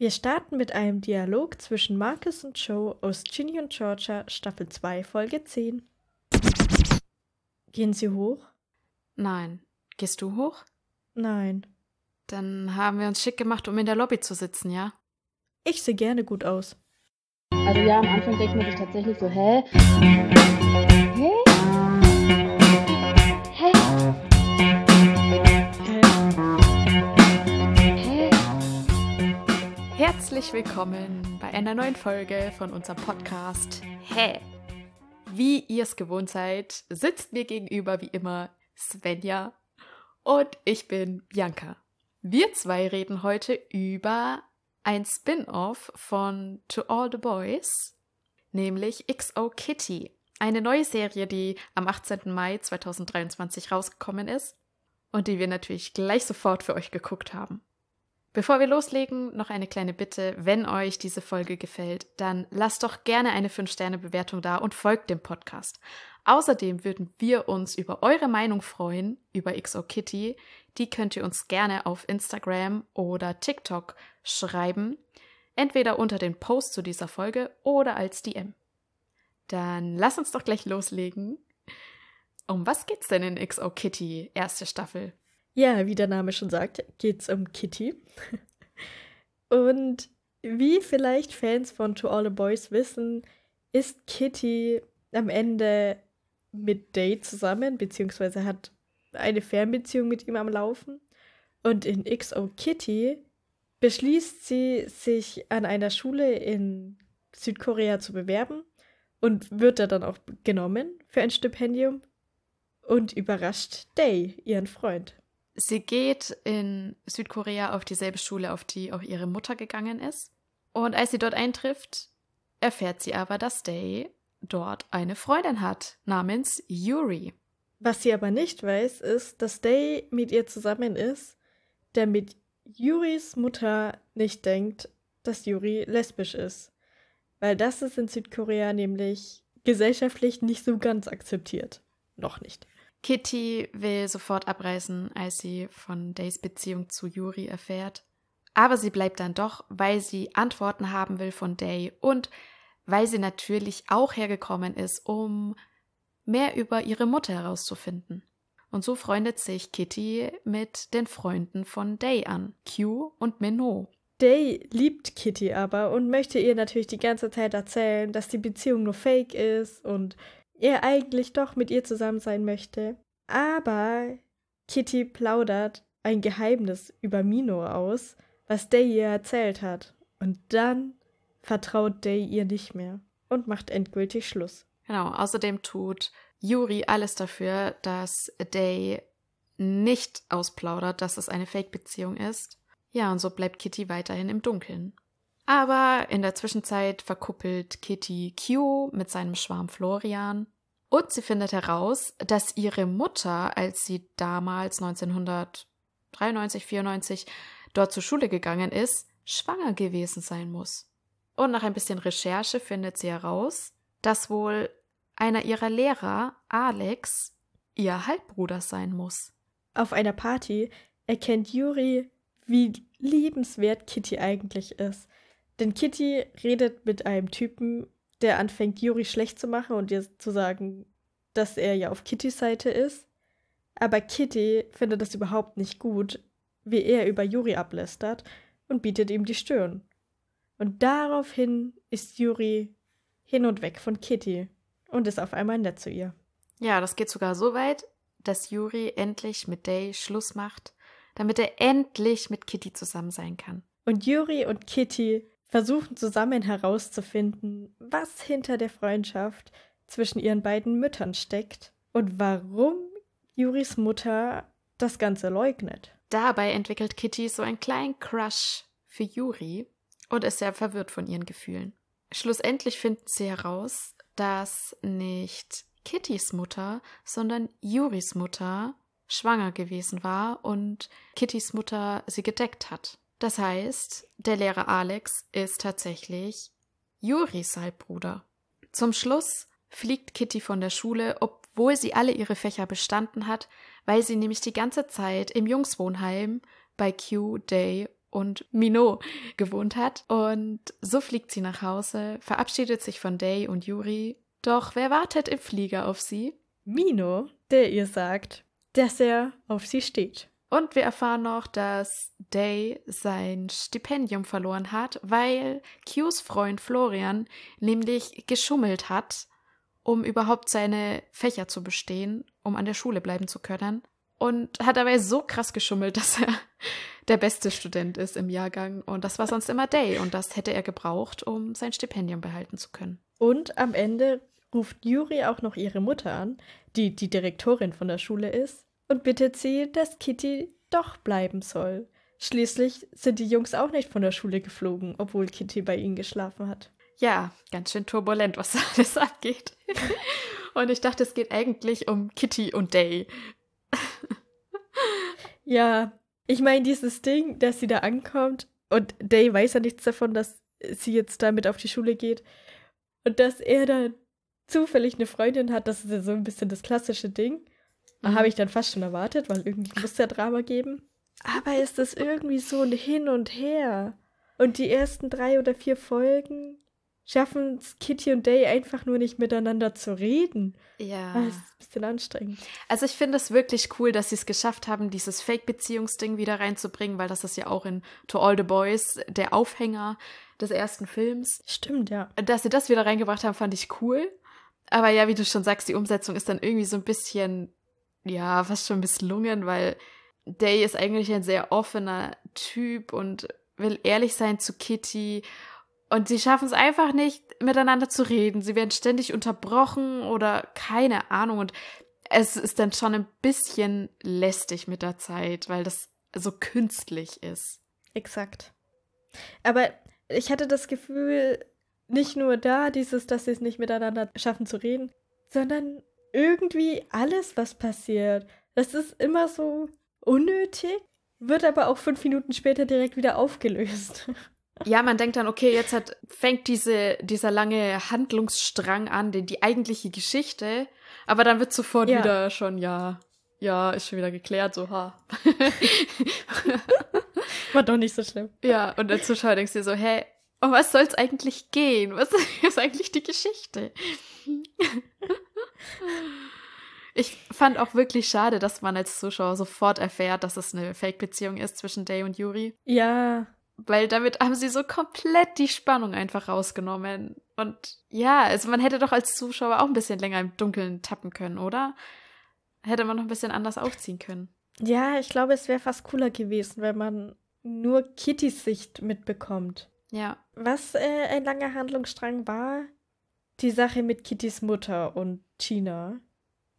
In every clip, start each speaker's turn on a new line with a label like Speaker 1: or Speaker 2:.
Speaker 1: Wir starten mit einem Dialog zwischen Marcus und Joe aus Ginny und Georgia, Staffel 2, Folge 10. Gehen Sie hoch?
Speaker 2: Nein. Gehst du hoch?
Speaker 1: Nein.
Speaker 2: Dann haben wir uns schick gemacht, um in der Lobby zu sitzen, ja?
Speaker 1: Ich sehe gerne gut aus.
Speaker 3: Also ja, am Anfang denkt man sich tatsächlich so, hä? Hä?
Speaker 2: Herzlich willkommen bei einer neuen Folge von unserem Podcast Hä? Wie ihr es gewohnt seid, sitzt mir gegenüber wie immer Svenja und ich bin Bianca. Wir zwei reden heute über ein Spin-off von To All the Boys, nämlich XO Kitty. Eine neue Serie, die am 18. Mai 2023 rausgekommen ist und die wir natürlich gleich sofort für euch geguckt haben. Bevor wir loslegen, noch eine kleine Bitte. Wenn euch diese Folge gefällt, dann lasst doch gerne eine 5-Sterne-Bewertung da und folgt dem Podcast. Außerdem würden wir uns über eure Meinung freuen, über XO Kitty. Die könnt ihr uns gerne auf Instagram oder TikTok schreiben. Entweder unter den Post zu dieser Folge oder als DM. Dann lass uns doch gleich loslegen. Um was geht's denn in XO Kitty, erste Staffel?
Speaker 1: Ja, wie der Name schon sagt, geht's um Kitty. Und wie vielleicht Fans von To All the Boys wissen, ist Kitty am Ende mit Day zusammen, beziehungsweise hat eine Fernbeziehung mit ihm am Laufen. Und in XO Kitty beschließt sie, sich an einer Schule in Südkorea zu bewerben und wird da dann auch genommen für ein Stipendium und überrascht Day, ihren Freund.
Speaker 2: Sie geht in Südkorea auf dieselbe Schule, auf die auch ihre Mutter gegangen ist. Und als sie dort eintrifft, erfährt sie aber, dass Day dort eine Freundin hat, namens Yuri.
Speaker 1: Was sie aber nicht weiß, ist, dass Day mit ihr zusammen ist, damit Yuris Mutter nicht denkt, dass Yuri lesbisch ist. Weil das ist in Südkorea nämlich gesellschaftlich nicht so ganz akzeptiert. Noch nicht.
Speaker 2: Kitty will sofort abreisen, als sie von Days Beziehung zu Yuri erfährt. Aber sie bleibt dann doch, weil sie Antworten haben will von Day und weil sie natürlich auch hergekommen ist, um mehr über ihre Mutter herauszufinden. Und so freundet sich Kitty mit den Freunden von Day an, Q und Minot.
Speaker 1: Day liebt Kitty aber und möchte ihr natürlich die ganze Zeit erzählen, dass die Beziehung nur fake ist und er eigentlich doch mit ihr zusammen sein möchte. Aber Kitty plaudert ein Geheimnis über Mino aus, was Day ihr erzählt hat. Und dann vertraut Day ihr nicht mehr und macht endgültig Schluss.
Speaker 2: Genau, außerdem tut Yuri alles dafür, dass Day nicht ausplaudert, dass es eine Fake-Beziehung ist. Ja, und so bleibt Kitty weiterhin im Dunkeln. Aber in der Zwischenzeit verkuppelt Kitty Q mit seinem Schwarm Florian und sie findet heraus, dass ihre Mutter, als sie damals 1993, 94 dort zur Schule gegangen ist, schwanger gewesen sein muss. Und nach ein bisschen Recherche findet sie heraus, dass wohl einer ihrer Lehrer, Alex, ihr Halbbruder sein muss.
Speaker 1: Auf einer Party erkennt Yuri, wie liebenswert Kitty eigentlich ist. Denn Kitty redet mit einem Typen, der anfängt, Yuri schlecht zu machen und ihr zu sagen, dass er ja auf Kittys Seite ist. Aber Kitty findet das überhaupt nicht gut, wie er über Yuri ablästert und bietet ihm die Stirn. Und daraufhin ist Yuri hin und weg von Kitty und ist auf einmal nett zu ihr.
Speaker 2: Ja, das geht sogar so weit, dass Yuri endlich mit Day Schluss macht, damit er endlich mit Kitty zusammen sein kann.
Speaker 1: Und Yuri und Kitty versuchen zusammen herauszufinden, was hinter der Freundschaft zwischen ihren beiden Müttern steckt und warum Juris Mutter das Ganze leugnet.
Speaker 2: Dabei entwickelt Kitty so einen kleinen Crush für Yuri und ist sehr verwirrt von ihren Gefühlen. Schlussendlich finden sie heraus, dass nicht Kittys Mutter, sondern Juris Mutter schwanger gewesen war und Kittys Mutter sie gedeckt hat. Das heißt, der Lehrer Alex ist tatsächlich Juris Halbbruder. Zum Schluss fliegt Kitty von der Schule, obwohl sie alle ihre Fächer bestanden hat, weil sie nämlich die ganze Zeit im Jungswohnheim bei Q, Day und Minot gewohnt hat. Und so fliegt sie nach Hause, verabschiedet sich von Day und Yuri. Doch wer wartet im Flieger auf sie?
Speaker 1: Mino, der ihr sagt, dass er auf sie steht.
Speaker 2: Und wir erfahren noch, dass Day sein Stipendium verloren hat, weil Qs Freund Florian nämlich geschummelt hat, um überhaupt seine Fächer zu bestehen, um an der Schule bleiben zu können. Und hat dabei so krass geschummelt, dass er der beste Student ist im Jahrgang. Und das war sonst immer Day. Und das hätte er gebraucht, um sein Stipendium behalten zu können.
Speaker 1: Und am Ende ruft Yuri auch noch ihre Mutter an, die die Direktorin von der Schule ist, und bittet sie, dass Kitty doch bleiben soll. Schließlich sind die Jungs auch nicht von der Schule geflogen, obwohl Kitty bei ihnen geschlafen hat.
Speaker 2: Ja, ganz schön turbulent, was alles abgeht. und ich dachte, es geht eigentlich um Kitty und Day.
Speaker 1: ja, ich meine, dieses Ding, dass sie da ankommt und Day weiß ja nichts davon, dass sie jetzt damit auf die Schule geht und dass er dann zufällig eine Freundin hat, das ist ja so ein bisschen das klassische Ding. Mhm. Habe ich dann fast schon erwartet, weil irgendwie muss ja Drama geben. Aber ist das irgendwie so ein Hin und Her? Und die ersten drei oder vier Folgen schaffen es Kitty und Day einfach nur nicht miteinander zu reden.
Speaker 2: Ja.
Speaker 1: Das ist ein bisschen anstrengend.
Speaker 2: Also ich finde es wirklich cool, dass sie es geschafft haben, dieses Fake-Beziehungsding wieder reinzubringen, weil das ist ja auch in To All the Boys der Aufhänger des ersten Films.
Speaker 1: Stimmt, ja.
Speaker 2: Dass sie das wieder reingebracht haben, fand ich cool. Aber ja, wie du schon sagst, die Umsetzung ist dann irgendwie so ein bisschen, ja, fast schon misslungen, weil Day ist eigentlich ein sehr offener Typ und will ehrlich sein zu Kitty. Und sie schaffen es einfach nicht, miteinander zu reden. Sie werden ständig unterbrochen oder keine Ahnung. Und es ist dann schon ein bisschen lästig mit der Zeit, weil das so künstlich ist.
Speaker 1: Exakt. Aber ich hatte das Gefühl, nicht nur da dieses, dass sie es nicht miteinander schaffen zu reden, sondern irgendwie alles, was passiert. Das ist immer so unnötig, wird aber auch fünf Minuten später direkt wieder aufgelöst.
Speaker 2: Ja, man denkt dann, okay, jetzt hat, fängt diese, dieser lange Handlungsstrang an, die, die eigentliche Geschichte, aber dann wird sofort ja. wieder schon, ja, ja, ist schon wieder geklärt, so, ha.
Speaker 1: War doch nicht so schlimm.
Speaker 2: Ja, und der Zuschauer denkt sich so, hä, um was soll es eigentlich gehen? Was ist eigentlich die Geschichte? Ich fand auch wirklich schade, dass man als Zuschauer sofort erfährt, dass es eine Fake-Beziehung ist zwischen Day und Yuri.
Speaker 1: Ja.
Speaker 2: Weil damit haben sie so komplett die Spannung einfach rausgenommen. Und ja, also man hätte doch als Zuschauer auch ein bisschen länger im Dunkeln tappen können, oder? Hätte man noch ein bisschen anders aufziehen können.
Speaker 1: Ja, ich glaube, es wäre fast cooler gewesen, wenn man nur Kittys Sicht mitbekommt.
Speaker 2: Ja.
Speaker 1: Was äh, ein langer Handlungsstrang war, die Sache mit Kittys Mutter und China,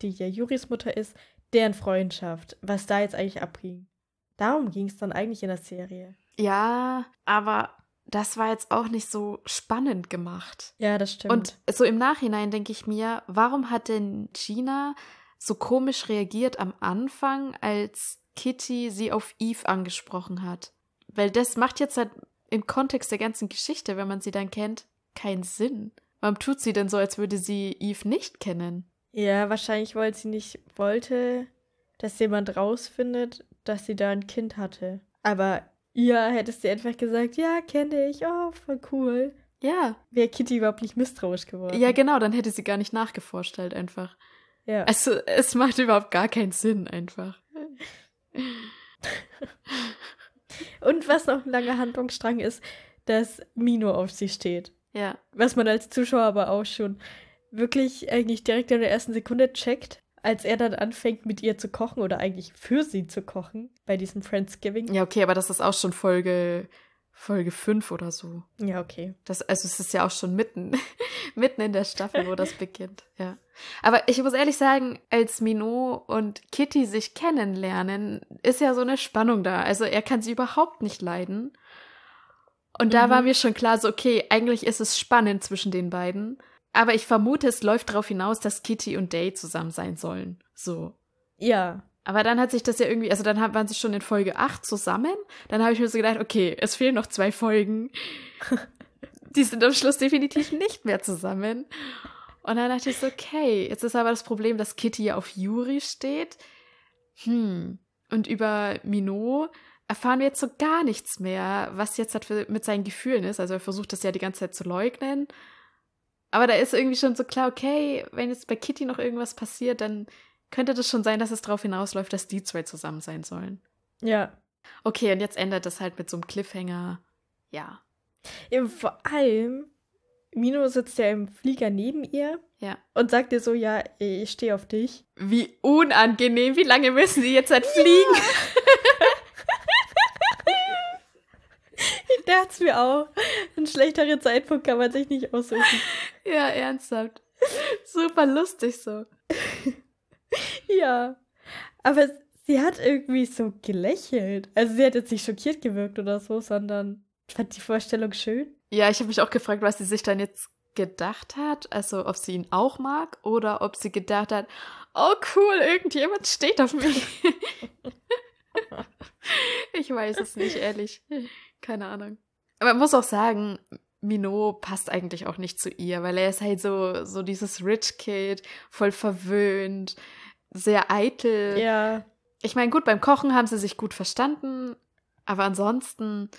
Speaker 1: die ja Juris Mutter ist, deren Freundschaft, was da jetzt eigentlich abging. Darum ging es dann eigentlich in der Serie.
Speaker 2: Ja, aber das war jetzt auch nicht so spannend gemacht.
Speaker 1: Ja, das stimmt.
Speaker 2: Und so im Nachhinein denke ich mir, warum hat denn China so komisch reagiert am Anfang, als Kitty sie auf Eve angesprochen hat? Weil das macht jetzt halt im Kontext der ganzen Geschichte, wenn man sie dann kennt, keinen Sinn. Warum tut sie denn so, als würde sie Eve nicht kennen?
Speaker 1: Ja, wahrscheinlich, weil sie nicht wollte, dass jemand rausfindet, dass sie da ein Kind hatte. Aber ja, hättest du einfach gesagt, ja, kenne ich, oh, voll cool.
Speaker 2: Ja.
Speaker 1: Wäre Kitty überhaupt nicht misstrauisch geworden.
Speaker 2: Ja, genau, dann hätte sie gar nicht nachgeforscht halt einfach.
Speaker 1: Ja.
Speaker 2: Also, es macht überhaupt gar keinen Sinn einfach.
Speaker 1: Und was noch ein langer Handlungsstrang ist, dass Mino auf sie steht.
Speaker 2: Ja.
Speaker 1: Was man als Zuschauer aber auch schon wirklich eigentlich direkt in der ersten Sekunde checkt, als er dann anfängt, mit ihr zu kochen oder eigentlich für sie zu kochen bei diesem Friendsgiving.
Speaker 2: Ja, okay, aber das ist auch schon Folge Folge 5 oder so.
Speaker 1: Ja, okay.
Speaker 2: Das, also es ist ja auch schon mitten, mitten in der Staffel, wo das beginnt, ja. Aber ich muss ehrlich sagen, als Minot und Kitty sich kennenlernen, ist ja so eine Spannung da. Also er kann sie überhaupt nicht leiden. Und mhm. da war mir schon klar, so, okay, eigentlich ist es spannend zwischen den beiden. Aber ich vermute, es läuft darauf hinaus, dass Kitty und Day zusammen sein sollen. So.
Speaker 1: Ja.
Speaker 2: Aber dann hat sich das ja irgendwie, also dann waren sie schon in Folge 8 zusammen. Dann habe ich mir so gedacht, okay, es fehlen noch zwei Folgen. Die sind am Schluss definitiv nicht mehr zusammen. Und dann dachte ich so, okay, jetzt ist aber das Problem, dass Kitty ja auf Yuri steht. Hm. Und über Minot erfahren wir jetzt so gar nichts mehr, was jetzt halt für, mit seinen Gefühlen ist. Also er versucht das ja die ganze Zeit zu leugnen. Aber da ist irgendwie schon so klar, okay, wenn jetzt bei Kitty noch irgendwas passiert, dann könnte das schon sein, dass es darauf hinausläuft, dass die zwei zusammen sein sollen.
Speaker 1: Ja.
Speaker 2: Okay, und jetzt endet das halt mit so einem Cliffhanger. Ja.
Speaker 1: Eben vor allem, Mino sitzt ja im Flieger neben ihr
Speaker 2: Ja.
Speaker 1: und sagt ihr so, ja, ich stehe auf dich.
Speaker 2: Wie unangenehm. Wie lange müssen die jetzt halt fliegen?
Speaker 1: Ich dachte mir auch, einen schlechteren Zeitpunkt kann man sich nicht aussuchen.
Speaker 2: Ja, ernsthaft. Super lustig so.
Speaker 1: Ja. Aber sie hat irgendwie so gelächelt. Also sie hat jetzt nicht schockiert gewirkt oder so, sondern fand die Vorstellung schön.
Speaker 2: Ja, ich habe mich auch gefragt, was sie sich dann jetzt gedacht hat. Also, ob sie ihn auch mag oder ob sie gedacht hat, oh cool, irgendjemand steht auf mich. ich weiß es nicht, ehrlich. Keine Ahnung. Aber man muss auch sagen, Minot passt eigentlich auch nicht zu ihr, weil er ist halt so, so dieses Rich Kid, voll verwöhnt, sehr eitel.
Speaker 1: Ja.
Speaker 2: Ich meine, gut, beim Kochen haben sie sich gut verstanden, aber ansonsten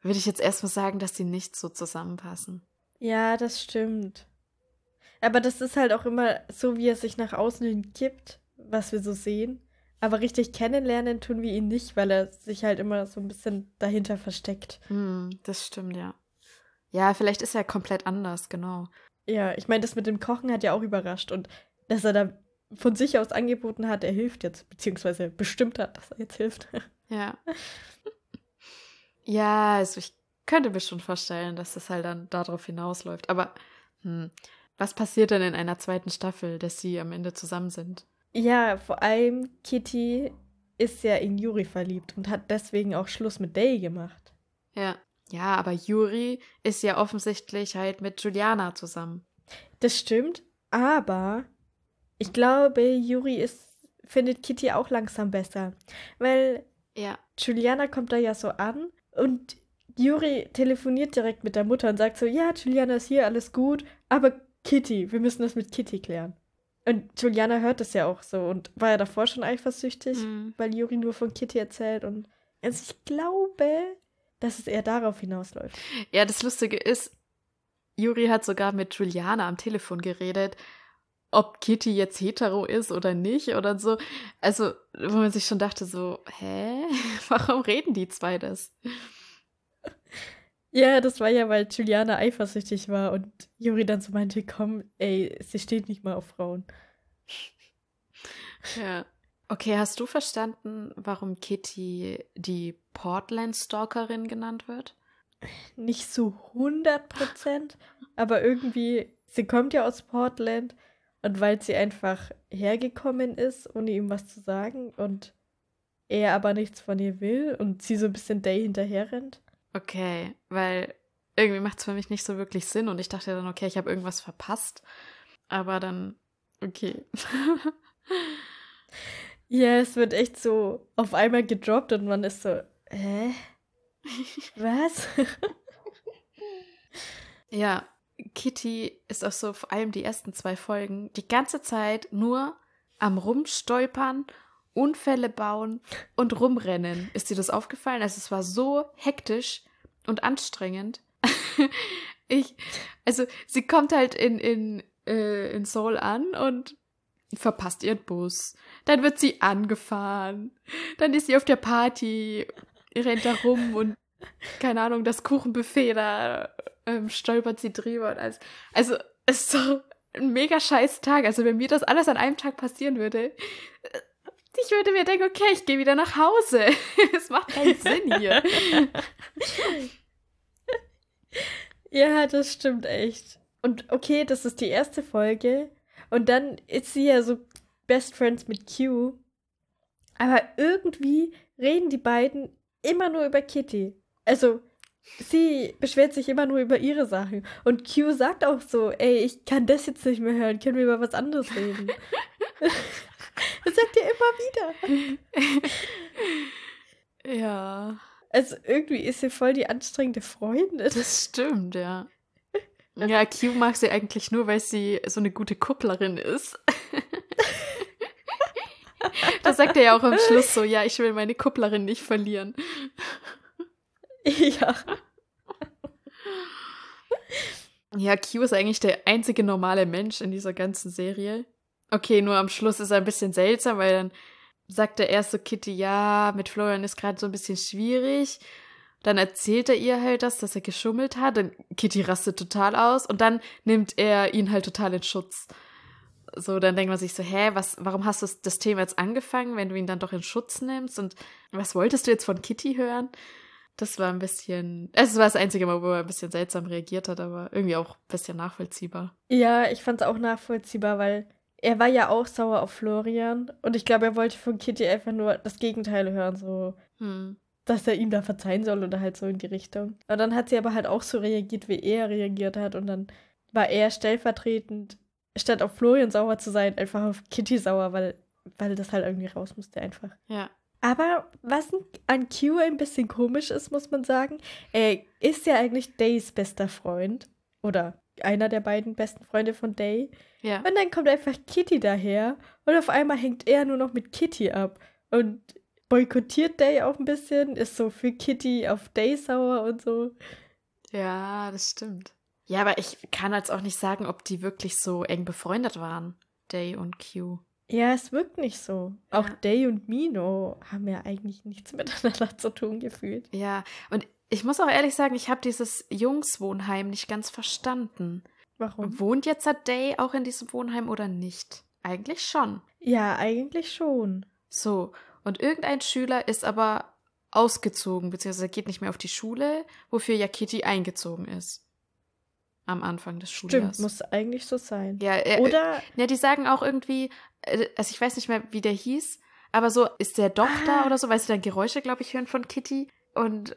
Speaker 2: würde ich jetzt erstmal sagen, dass sie nicht so zusammenpassen.
Speaker 1: Ja, das stimmt. Aber das ist halt auch immer so, wie er sich nach außen hin gibt, was wir so sehen. Aber richtig kennenlernen tun wir ihn nicht, weil er sich halt immer so ein bisschen dahinter versteckt.
Speaker 2: Hm, das stimmt, ja. Ja, vielleicht ist er komplett anders, genau.
Speaker 1: Ja, ich meine, das mit dem Kochen hat ja auch überrascht und dass er da von sich aus angeboten hat, er hilft jetzt, beziehungsweise bestimmt hat, dass er jetzt hilft.
Speaker 2: Ja. ja, also ich könnte mir schon vorstellen, dass das halt dann darauf hinausläuft. Aber hm, was passiert denn in einer zweiten Staffel, dass sie am Ende zusammen sind?
Speaker 1: Ja, vor allem Kitty ist ja in Yuri verliebt und hat deswegen auch Schluss mit Day gemacht.
Speaker 2: Ja. Ja, aber Yuri ist ja offensichtlich halt mit Juliana zusammen.
Speaker 1: Das stimmt, aber ich glaube, Yuri ist, findet Kitty auch langsam besser. Weil
Speaker 2: Ja.
Speaker 1: Juliana kommt da ja so an und Yuri telefoniert direkt mit der Mutter und sagt so, ja, Juliana ist hier, alles gut, aber Kitty, wir müssen das mit Kitty klären. Und Juliana hört das ja auch so und war ja davor schon eifersüchtig,
Speaker 2: Mhm.
Speaker 1: weil Yuri nur von Kitty erzählt und also ich glaube, dass es eher darauf hinausläuft.
Speaker 2: Ja, das Lustige ist, Yuri hat sogar mit Juliana am Telefon geredet, ob Kitty jetzt hetero ist oder nicht oder so. Also, wo man sich schon dachte so, hä? Warum reden die zwei das?
Speaker 1: Ja, das war ja, weil Juliana eifersüchtig war und Yuri dann so meinte, komm, ey, sie steht nicht mal auf Frauen.
Speaker 2: Ja. Okay, hast du verstanden, warum Kitty die Portland-Stalkerin genannt wird?
Speaker 1: Nicht so 100 Prozent, aber irgendwie, sie kommt ja aus Portland und weil sie einfach hergekommen ist, ohne ihm was zu sagen und er aber nichts von ihr will und sie so ein bisschen Day hinterher rennt.
Speaker 2: Okay, weil irgendwie macht es für mich nicht so wirklich Sinn und ich dachte dann, okay, ich habe irgendwas verpasst. Aber dann, okay.
Speaker 1: Ja, es wird echt so auf einmal gedroppt und man ist so, hä? Was?
Speaker 2: Ja, Kitty ist auch so vor allem die ersten zwei Folgen die ganze Zeit nur am Rumstolpern, Unfälle bauen und rumrennen. Ist dir das aufgefallen? Also es war so hektisch und anstrengend. ich, also sie kommt halt in, in, äh, in Seoul an und verpasst ihren Bus. Dann wird sie angefahren. Dann ist sie auf der Party, rennt da rum und keine Ahnung, das Kuchenbuffet da ähm, stolpert sie drüber und alles. Also, es ist so ein mega scheiß Tag. Also, wenn mir das alles an einem Tag passieren würde, ich würde mir denken, okay, ich gehe wieder nach Hause. Es macht keinen Sinn hier.
Speaker 1: Ja, das stimmt echt. Und okay, das ist die erste Folge. Und dann ist sie ja so Best Friends mit Q. Aber irgendwie reden die beiden immer nur über Kitty. Also, sie beschwert sich immer nur über ihre Sachen. Und Q sagt auch so, ey, ich kann das jetzt nicht mehr hören, können wir über was anderes reden? das sagt ihr immer wieder.
Speaker 2: Ja,
Speaker 1: Also irgendwie ist sie voll die anstrengende Freundin.
Speaker 2: das stimmt, ja. Ja, Q mag sie eigentlich nur, weil sie so eine gute Kupplerin ist. Da sagt er ja auch am Schluss so, ja, ich will meine Kupplerin nicht verlieren.
Speaker 1: Ja.
Speaker 2: Ja, Q ist eigentlich der einzige normale Mensch in dieser ganzen Serie. Okay, nur am Schluss ist er ein bisschen seltsam, weil dann sagt er erst so Kitty, ja, mit Florian ist gerade so ein bisschen schwierig. Dann erzählt er ihr halt das, dass er geschummelt hat. Dann Kitty rastet total aus und dann nimmt er ihn halt total in Schutz. So, dann denkt man sich so, hä, was, warum hast du das Thema jetzt angefangen, wenn du ihn dann doch in Schutz nimmst? Und was wolltest du jetzt von Kitty hören? Das war ein bisschen, es war das einzige Mal, wo er ein bisschen seltsam reagiert hat, aber irgendwie auch ein bisschen nachvollziehbar.
Speaker 1: Ja, ich fand es auch nachvollziehbar, weil er war ja auch sauer auf Florian und ich glaube, er wollte von Kitty einfach nur das Gegenteil hören, so,
Speaker 2: Hm.
Speaker 1: dass er ihm da verzeihen soll oder halt so in die Richtung. Und dann hat sie aber halt auch so reagiert, wie er reagiert hat und dann war er stellvertretend, statt auf Florian sauer zu sein, einfach auf Kitty sauer, weil, weil das halt irgendwie raus musste einfach.
Speaker 2: Ja.
Speaker 1: Aber was an Q ein bisschen komisch ist, muss man sagen, er ist ja eigentlich Days bester Freund. Oder einer der beiden besten Freunde von Day.
Speaker 2: Ja.
Speaker 1: Und dann kommt einfach Kitty daher und auf einmal hängt er nur noch mit Kitty ab. Und boykottiert Day auch ein bisschen, ist so für Kitty auf Day sauer und so.
Speaker 2: Ja, das stimmt. Ja, aber ich kann jetzt auch nicht sagen, ob die wirklich so eng befreundet waren, Day und Q.
Speaker 1: Ja, es wirkt nicht so. Auch
Speaker 2: Ja.
Speaker 1: Day und Mino haben ja eigentlich nichts miteinander zu tun gefühlt.
Speaker 2: Ja, und ich muss auch ehrlich sagen, ich habe dieses Jungswohnheim nicht ganz verstanden.
Speaker 1: Warum?
Speaker 2: Wohnt jetzt der Day auch in diesem Wohnheim oder nicht? Eigentlich schon.
Speaker 1: Ja, eigentlich schon.
Speaker 2: So, und irgendein Schüler ist aber ausgezogen, beziehungsweise geht nicht mehr auf die Schule, wofür ja Kitty eingezogen ist. Am Anfang des Schuljahres.
Speaker 1: Stimmt, muss eigentlich so sein.
Speaker 2: Ja, äh,
Speaker 1: Oder
Speaker 2: Ja, die sagen auch irgendwie, äh, also ich weiß nicht mehr, wie der hieß, aber so ist der doch da
Speaker 1: Ah.
Speaker 2: oder so, weil sie dann Geräusche, glaube ich, hören von Kitty und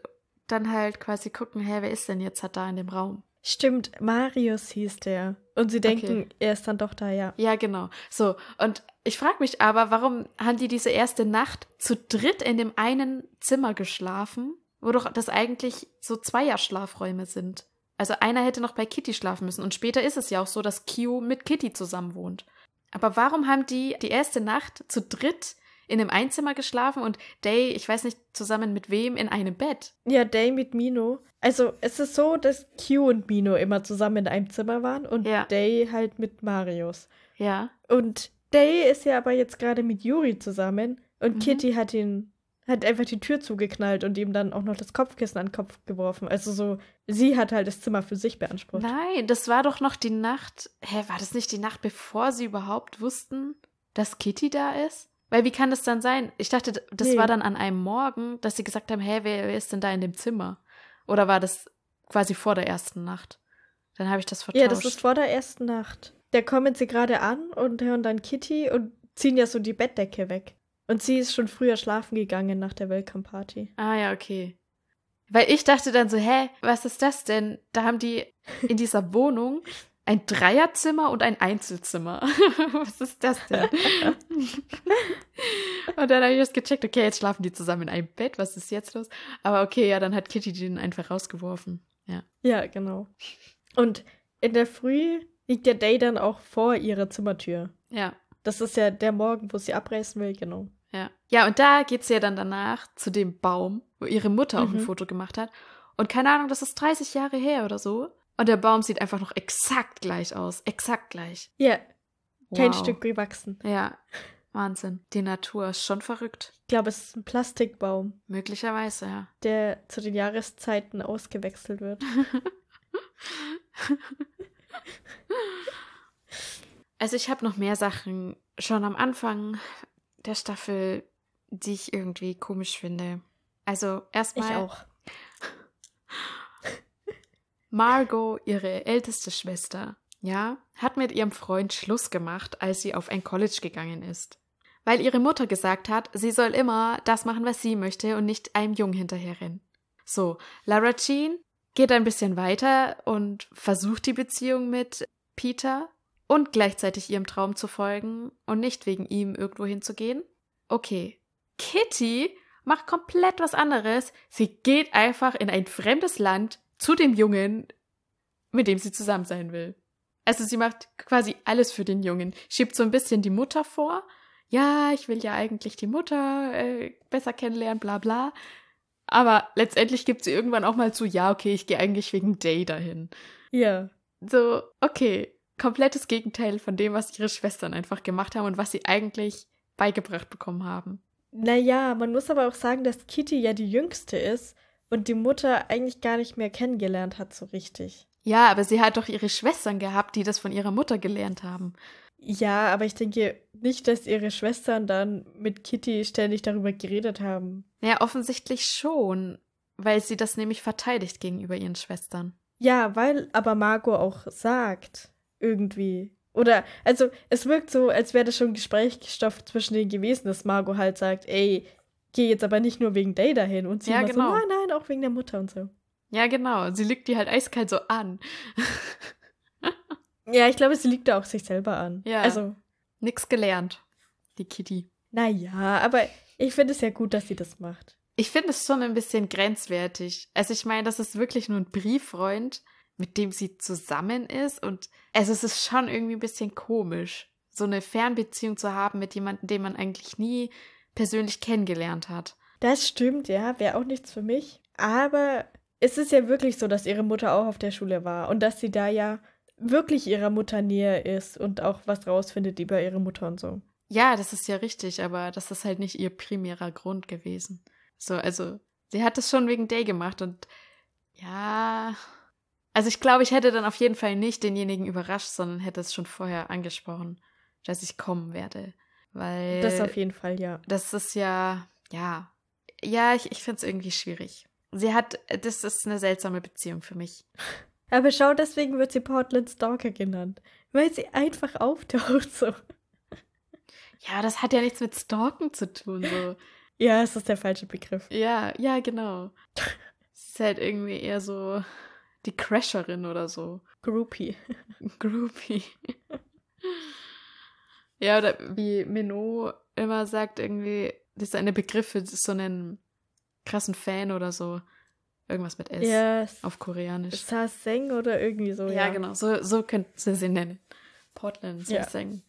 Speaker 2: dann halt quasi gucken, hä, wer ist denn jetzt halt da in dem Raum?
Speaker 1: Stimmt, Marius hieß der. Und sie denken,
Speaker 2: Okay.
Speaker 1: er ist dann doch da, ja.
Speaker 2: Ja, genau. So, und ich frage mich aber, warum haben die diese erste Nacht zu dritt in dem einen Zimmer geschlafen, wo doch das eigentlich so Zweierschlafräume sind? Also einer hätte noch bei Kitty schlafen müssen und später ist es ja auch so, dass Q mit Kitty zusammen wohnt. Aber warum haben die die erste Nacht zu dritt in einem Einzimmer geschlafen und Day, ich weiß nicht zusammen mit wem, in einem Bett?
Speaker 1: Ja, Day mit Mino. Also, es ist so, dass Q und Mino immer zusammen in einem Zimmer waren und
Speaker 2: Ja.
Speaker 1: Day halt mit Marius.
Speaker 2: Ja.
Speaker 1: Und Day ist ja aber jetzt gerade mit Yuri zusammen und
Speaker 2: Mhm.
Speaker 1: Kitty hat ihn, hat einfach die Tür zugeknallt und ihm dann auch noch das Kopfkissen an den Kopf geworfen. Also so, sie hat halt das Zimmer für sich beansprucht.
Speaker 2: Nein, das war doch noch die Nacht. Hä, war das nicht die Nacht, bevor sie überhaupt wussten, dass Kitty da ist? Weil wie kann das dann sein? Ich dachte, das
Speaker 1: Nee.
Speaker 2: war dann an einem Morgen, dass sie gesagt haben, hä, wer, wer ist denn da in dem Zimmer? Oder war das quasi vor der ersten Nacht? Dann habe ich das vertauscht.
Speaker 1: Ja, das ist vor der ersten Nacht. Da kommen sie gerade an und hören dann Kitty und ziehen ja so die Bettdecke weg. Und sie ist schon früher schlafen gegangen nach der Welcome Party.
Speaker 2: Ah ja, okay. Weil ich dachte dann so, hä, was ist das denn? Da haben die in dieser Wohnung ein Dreierzimmer und ein Einzelzimmer. was ist das denn? und dann habe ich das gecheckt, okay, jetzt schlafen die zusammen in einem Bett, was ist jetzt los? Aber okay, ja, dann hat Kitty den einfach rausgeworfen. Ja.
Speaker 1: Ja, genau. Und in der Früh liegt der Day dann auch vor ihrer Zimmertür.
Speaker 2: Ja.
Speaker 1: Das ist ja der Morgen, wo sie abreißen will, genau.
Speaker 2: Ja. Ja, und da geht sie ja dann danach zu dem Baum, wo ihre Mutter auch ein
Speaker 1: Mhm.
Speaker 2: Foto gemacht hat. Und keine Ahnung, das ist 30 Jahre her oder so. Und der Baum sieht einfach noch exakt gleich aus. Exakt gleich.
Speaker 1: Ja, kein
Speaker 2: Wow.
Speaker 1: Stück gewachsen.
Speaker 2: Ja, Wahnsinn. Die Natur ist schon verrückt.
Speaker 1: Ich glaube, es ist ein Plastikbaum,
Speaker 2: Möglicherweise, ja.
Speaker 1: der zu den Jahreszeiten ausgewechselt wird.
Speaker 2: Also ich habe noch mehr Sachen schon am Anfang der Staffel, die ich irgendwie komisch finde. Also
Speaker 1: Ich
Speaker 2: erstmal
Speaker 1: auch.
Speaker 2: Margot, ihre älteste Schwester, ja, hat mit ihrem Freund Schluss gemacht, als sie auf ein College gegangen ist. Weil ihre Mutter gesagt hat, sie soll immer das machen, was sie möchte und nicht einem Jungen hinterherrennen. So, Lara Jean geht ein bisschen weiter und versucht die Beziehung mit Peter und gleichzeitig ihrem Traum zu folgen und nicht wegen ihm irgendwo hinzugehen. Okay. Kitty macht komplett was anderes. Sie geht einfach in ein fremdes Land zu dem Jungen, mit dem sie zusammen sein will. Also sie macht quasi alles für den Jungen. Schiebt so ein bisschen die Mutter vor. Ja, ich will ja eigentlich die Mutter äh, besser kennenlernen, bla bla. Aber letztendlich gibt sie irgendwann auch mal zu, ja, okay, ich gehe eigentlich wegen Day dahin.
Speaker 1: Ja.
Speaker 2: So, okay, komplettes Gegenteil von dem, was ihre Schwestern einfach gemacht haben und was sie eigentlich beigebracht bekommen haben.
Speaker 1: Naja, man muss aber auch sagen, dass Kitty ja die jüngste ist und die Mutter eigentlich gar nicht mehr kennengelernt hat so richtig.
Speaker 2: Ja, aber sie hat doch ihre Schwestern gehabt, die das von ihrer Mutter gelernt haben.
Speaker 1: Ja, aber ich denke nicht, dass ihre Schwestern dann mit Kitty ständig darüber geredet haben.
Speaker 2: Ja, offensichtlich schon, weil sie das nämlich verteidigt gegenüber ihren Schwestern.
Speaker 1: Ja, weil aber Margot auch sagt, irgendwie. Oder, also, es wirkt so, als wäre das schon Gesprächsstoff zwischen denen gewesen, dass Margot halt sagt, ey, geh jetzt aber nicht nur wegen Day dahin. Und sie
Speaker 2: Ja, genau.
Speaker 1: so, nein, nein, auch wegen der Mutter und so.
Speaker 2: Ja, genau. Sie lügt die halt eiskalt so an.
Speaker 1: Ja, ich glaube, sie liegt da auch sich selber an.
Speaker 2: Ja.
Speaker 1: Also,
Speaker 2: Nix gelernt, die Kitty.
Speaker 1: naja, aber ich finde es ja gut, dass sie das macht.
Speaker 2: Ich finde es schon ein bisschen grenzwertig. Also ich meine, das ist wirklich nur ein Brieffreund, mit dem sie zusammen ist. Und also es ist schon irgendwie ein bisschen komisch, so eine Fernbeziehung zu haben mit jemandem, den man eigentlich nie persönlich kennengelernt hat.
Speaker 1: Das stimmt, ja, wäre auch nichts für mich. Aber es ist ja wirklich so, dass ihre Mutter auch auf der Schule war und dass sie da ja wirklich ihrer Mutter näher ist und auch was rausfindet über ihre Mutter und so.
Speaker 2: Ja, das ist ja richtig, aber das ist halt nicht ihr primärer Grund gewesen. So, also, sie hat es schon wegen Day gemacht und ja. Also ich glaube, ich hätte dann auf jeden Fall nicht denjenigen überrascht, sondern hätte es schon vorher angesprochen, dass ich kommen werde. Weil
Speaker 1: Das auf jeden Fall, ja.
Speaker 2: das ist ja, ja. Ja, ich, ich finde es irgendwie schwierig. Sie hat, das ist eine seltsame Beziehung für mich.
Speaker 1: Aber schau, deswegen wird sie Portland Stalker genannt. Weil sie einfach auftaucht so.
Speaker 2: Ja, das hat ja nichts mit Stalken zu tun, so.
Speaker 1: Ja, es ist der falsche Begriff.
Speaker 2: Ja, ja, genau. Sie ist halt irgendwie eher so die Crasherin oder so.
Speaker 1: Groupie.
Speaker 2: Groupie. Ja, oder wie Minot immer sagt, irgendwie, das ist eine Begriff für so einen krassen Fan oder so. Irgendwas mit S
Speaker 1: Ja,
Speaker 2: auf Koreanisch.
Speaker 1: Saseng oder irgendwie so.
Speaker 2: ja, genau. So, so könnten sie sie nennen. Portland,
Speaker 1: Ja.
Speaker 2: Saeseng.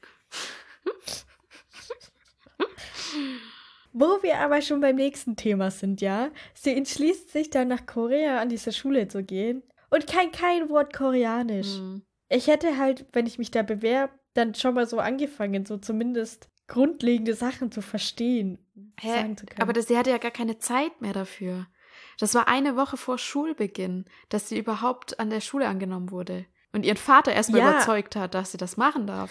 Speaker 1: Wo wir aber schon beim nächsten Thema sind, ja. Sie entschließt sich dann nach Korea an diese Schule zu gehen und kein kein Wort Koreanisch.
Speaker 2: Hm.
Speaker 1: Ich hätte halt, wenn ich mich da bewerbe, dann schon mal so angefangen, so zumindest grundlegende Sachen zu verstehen,
Speaker 2: Hä?
Speaker 1: sagen zu können.
Speaker 2: Aber das, sie hatte ja gar keine Zeit mehr dafür. Das war eine Woche vor Schulbeginn, dass sie überhaupt an der Schule angenommen wurde. Und ihren Vater erstmal
Speaker 1: Ja.
Speaker 2: überzeugt hat, dass sie das machen darf.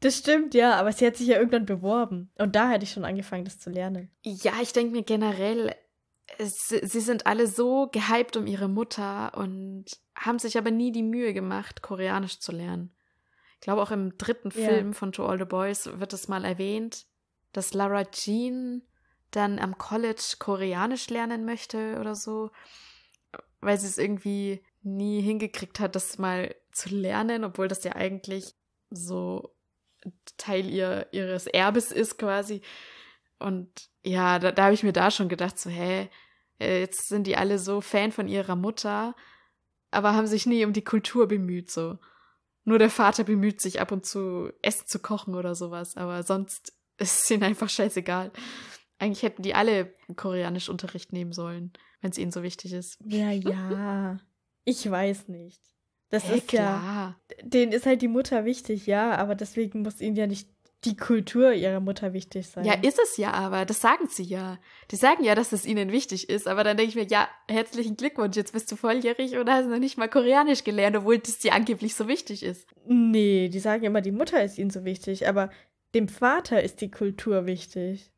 Speaker 1: das stimmt, ja, aber sie hat sich ja irgendwann beworben. Und da hätte ich schon angefangen, das zu lernen.
Speaker 2: Ja, ich denke mir generell, es, sie sind alle so gehypt um ihre Mutter und haben sich aber nie die Mühe gemacht, Koreanisch zu lernen. Ich glaube, auch im dritten
Speaker 1: Ja.
Speaker 2: Film von To All the Boys wird es mal erwähnt, dass Lara Jean dann am College Koreanisch lernen möchte oder so, weil sie es irgendwie nie hingekriegt hat, das mal zu lernen, obwohl das ja eigentlich so Teil ihr, ihres Erbes ist quasi. Und ja, da, da habe ich mir da schon gedacht, so, hä, äh, jetzt sind die alle so Fan von ihrer Mutter, aber haben sich nie um die Kultur bemüht, so. Nur der Vater bemüht sich ab und zu, Essen zu kochen oder sowas, aber sonst ist es ihnen einfach scheißegal. Eigentlich hätten die alle Koreanisch-Unterricht nehmen sollen, wenn es ihnen so wichtig ist.
Speaker 1: Ja, ja. ich weiß nicht. Das
Speaker 2: Hä,
Speaker 1: ist ja.
Speaker 2: klar.
Speaker 1: Denen ist halt die Mutter wichtig, ja, aber deswegen muss ihnen ja nicht die Kultur ihrer Mutter wichtig sein.
Speaker 2: Ja, ist es ja aber, das sagen sie ja. Die sagen ja, dass es ihnen wichtig ist, aber dann denke ich mir, ja, herzlichen Glückwunsch, jetzt bist du volljährig oder hast noch nicht mal Koreanisch gelernt, obwohl das dir angeblich so wichtig ist.
Speaker 1: Nee, die sagen immer, die Mutter ist ihnen so wichtig, aber dem Vater ist die Kultur wichtig.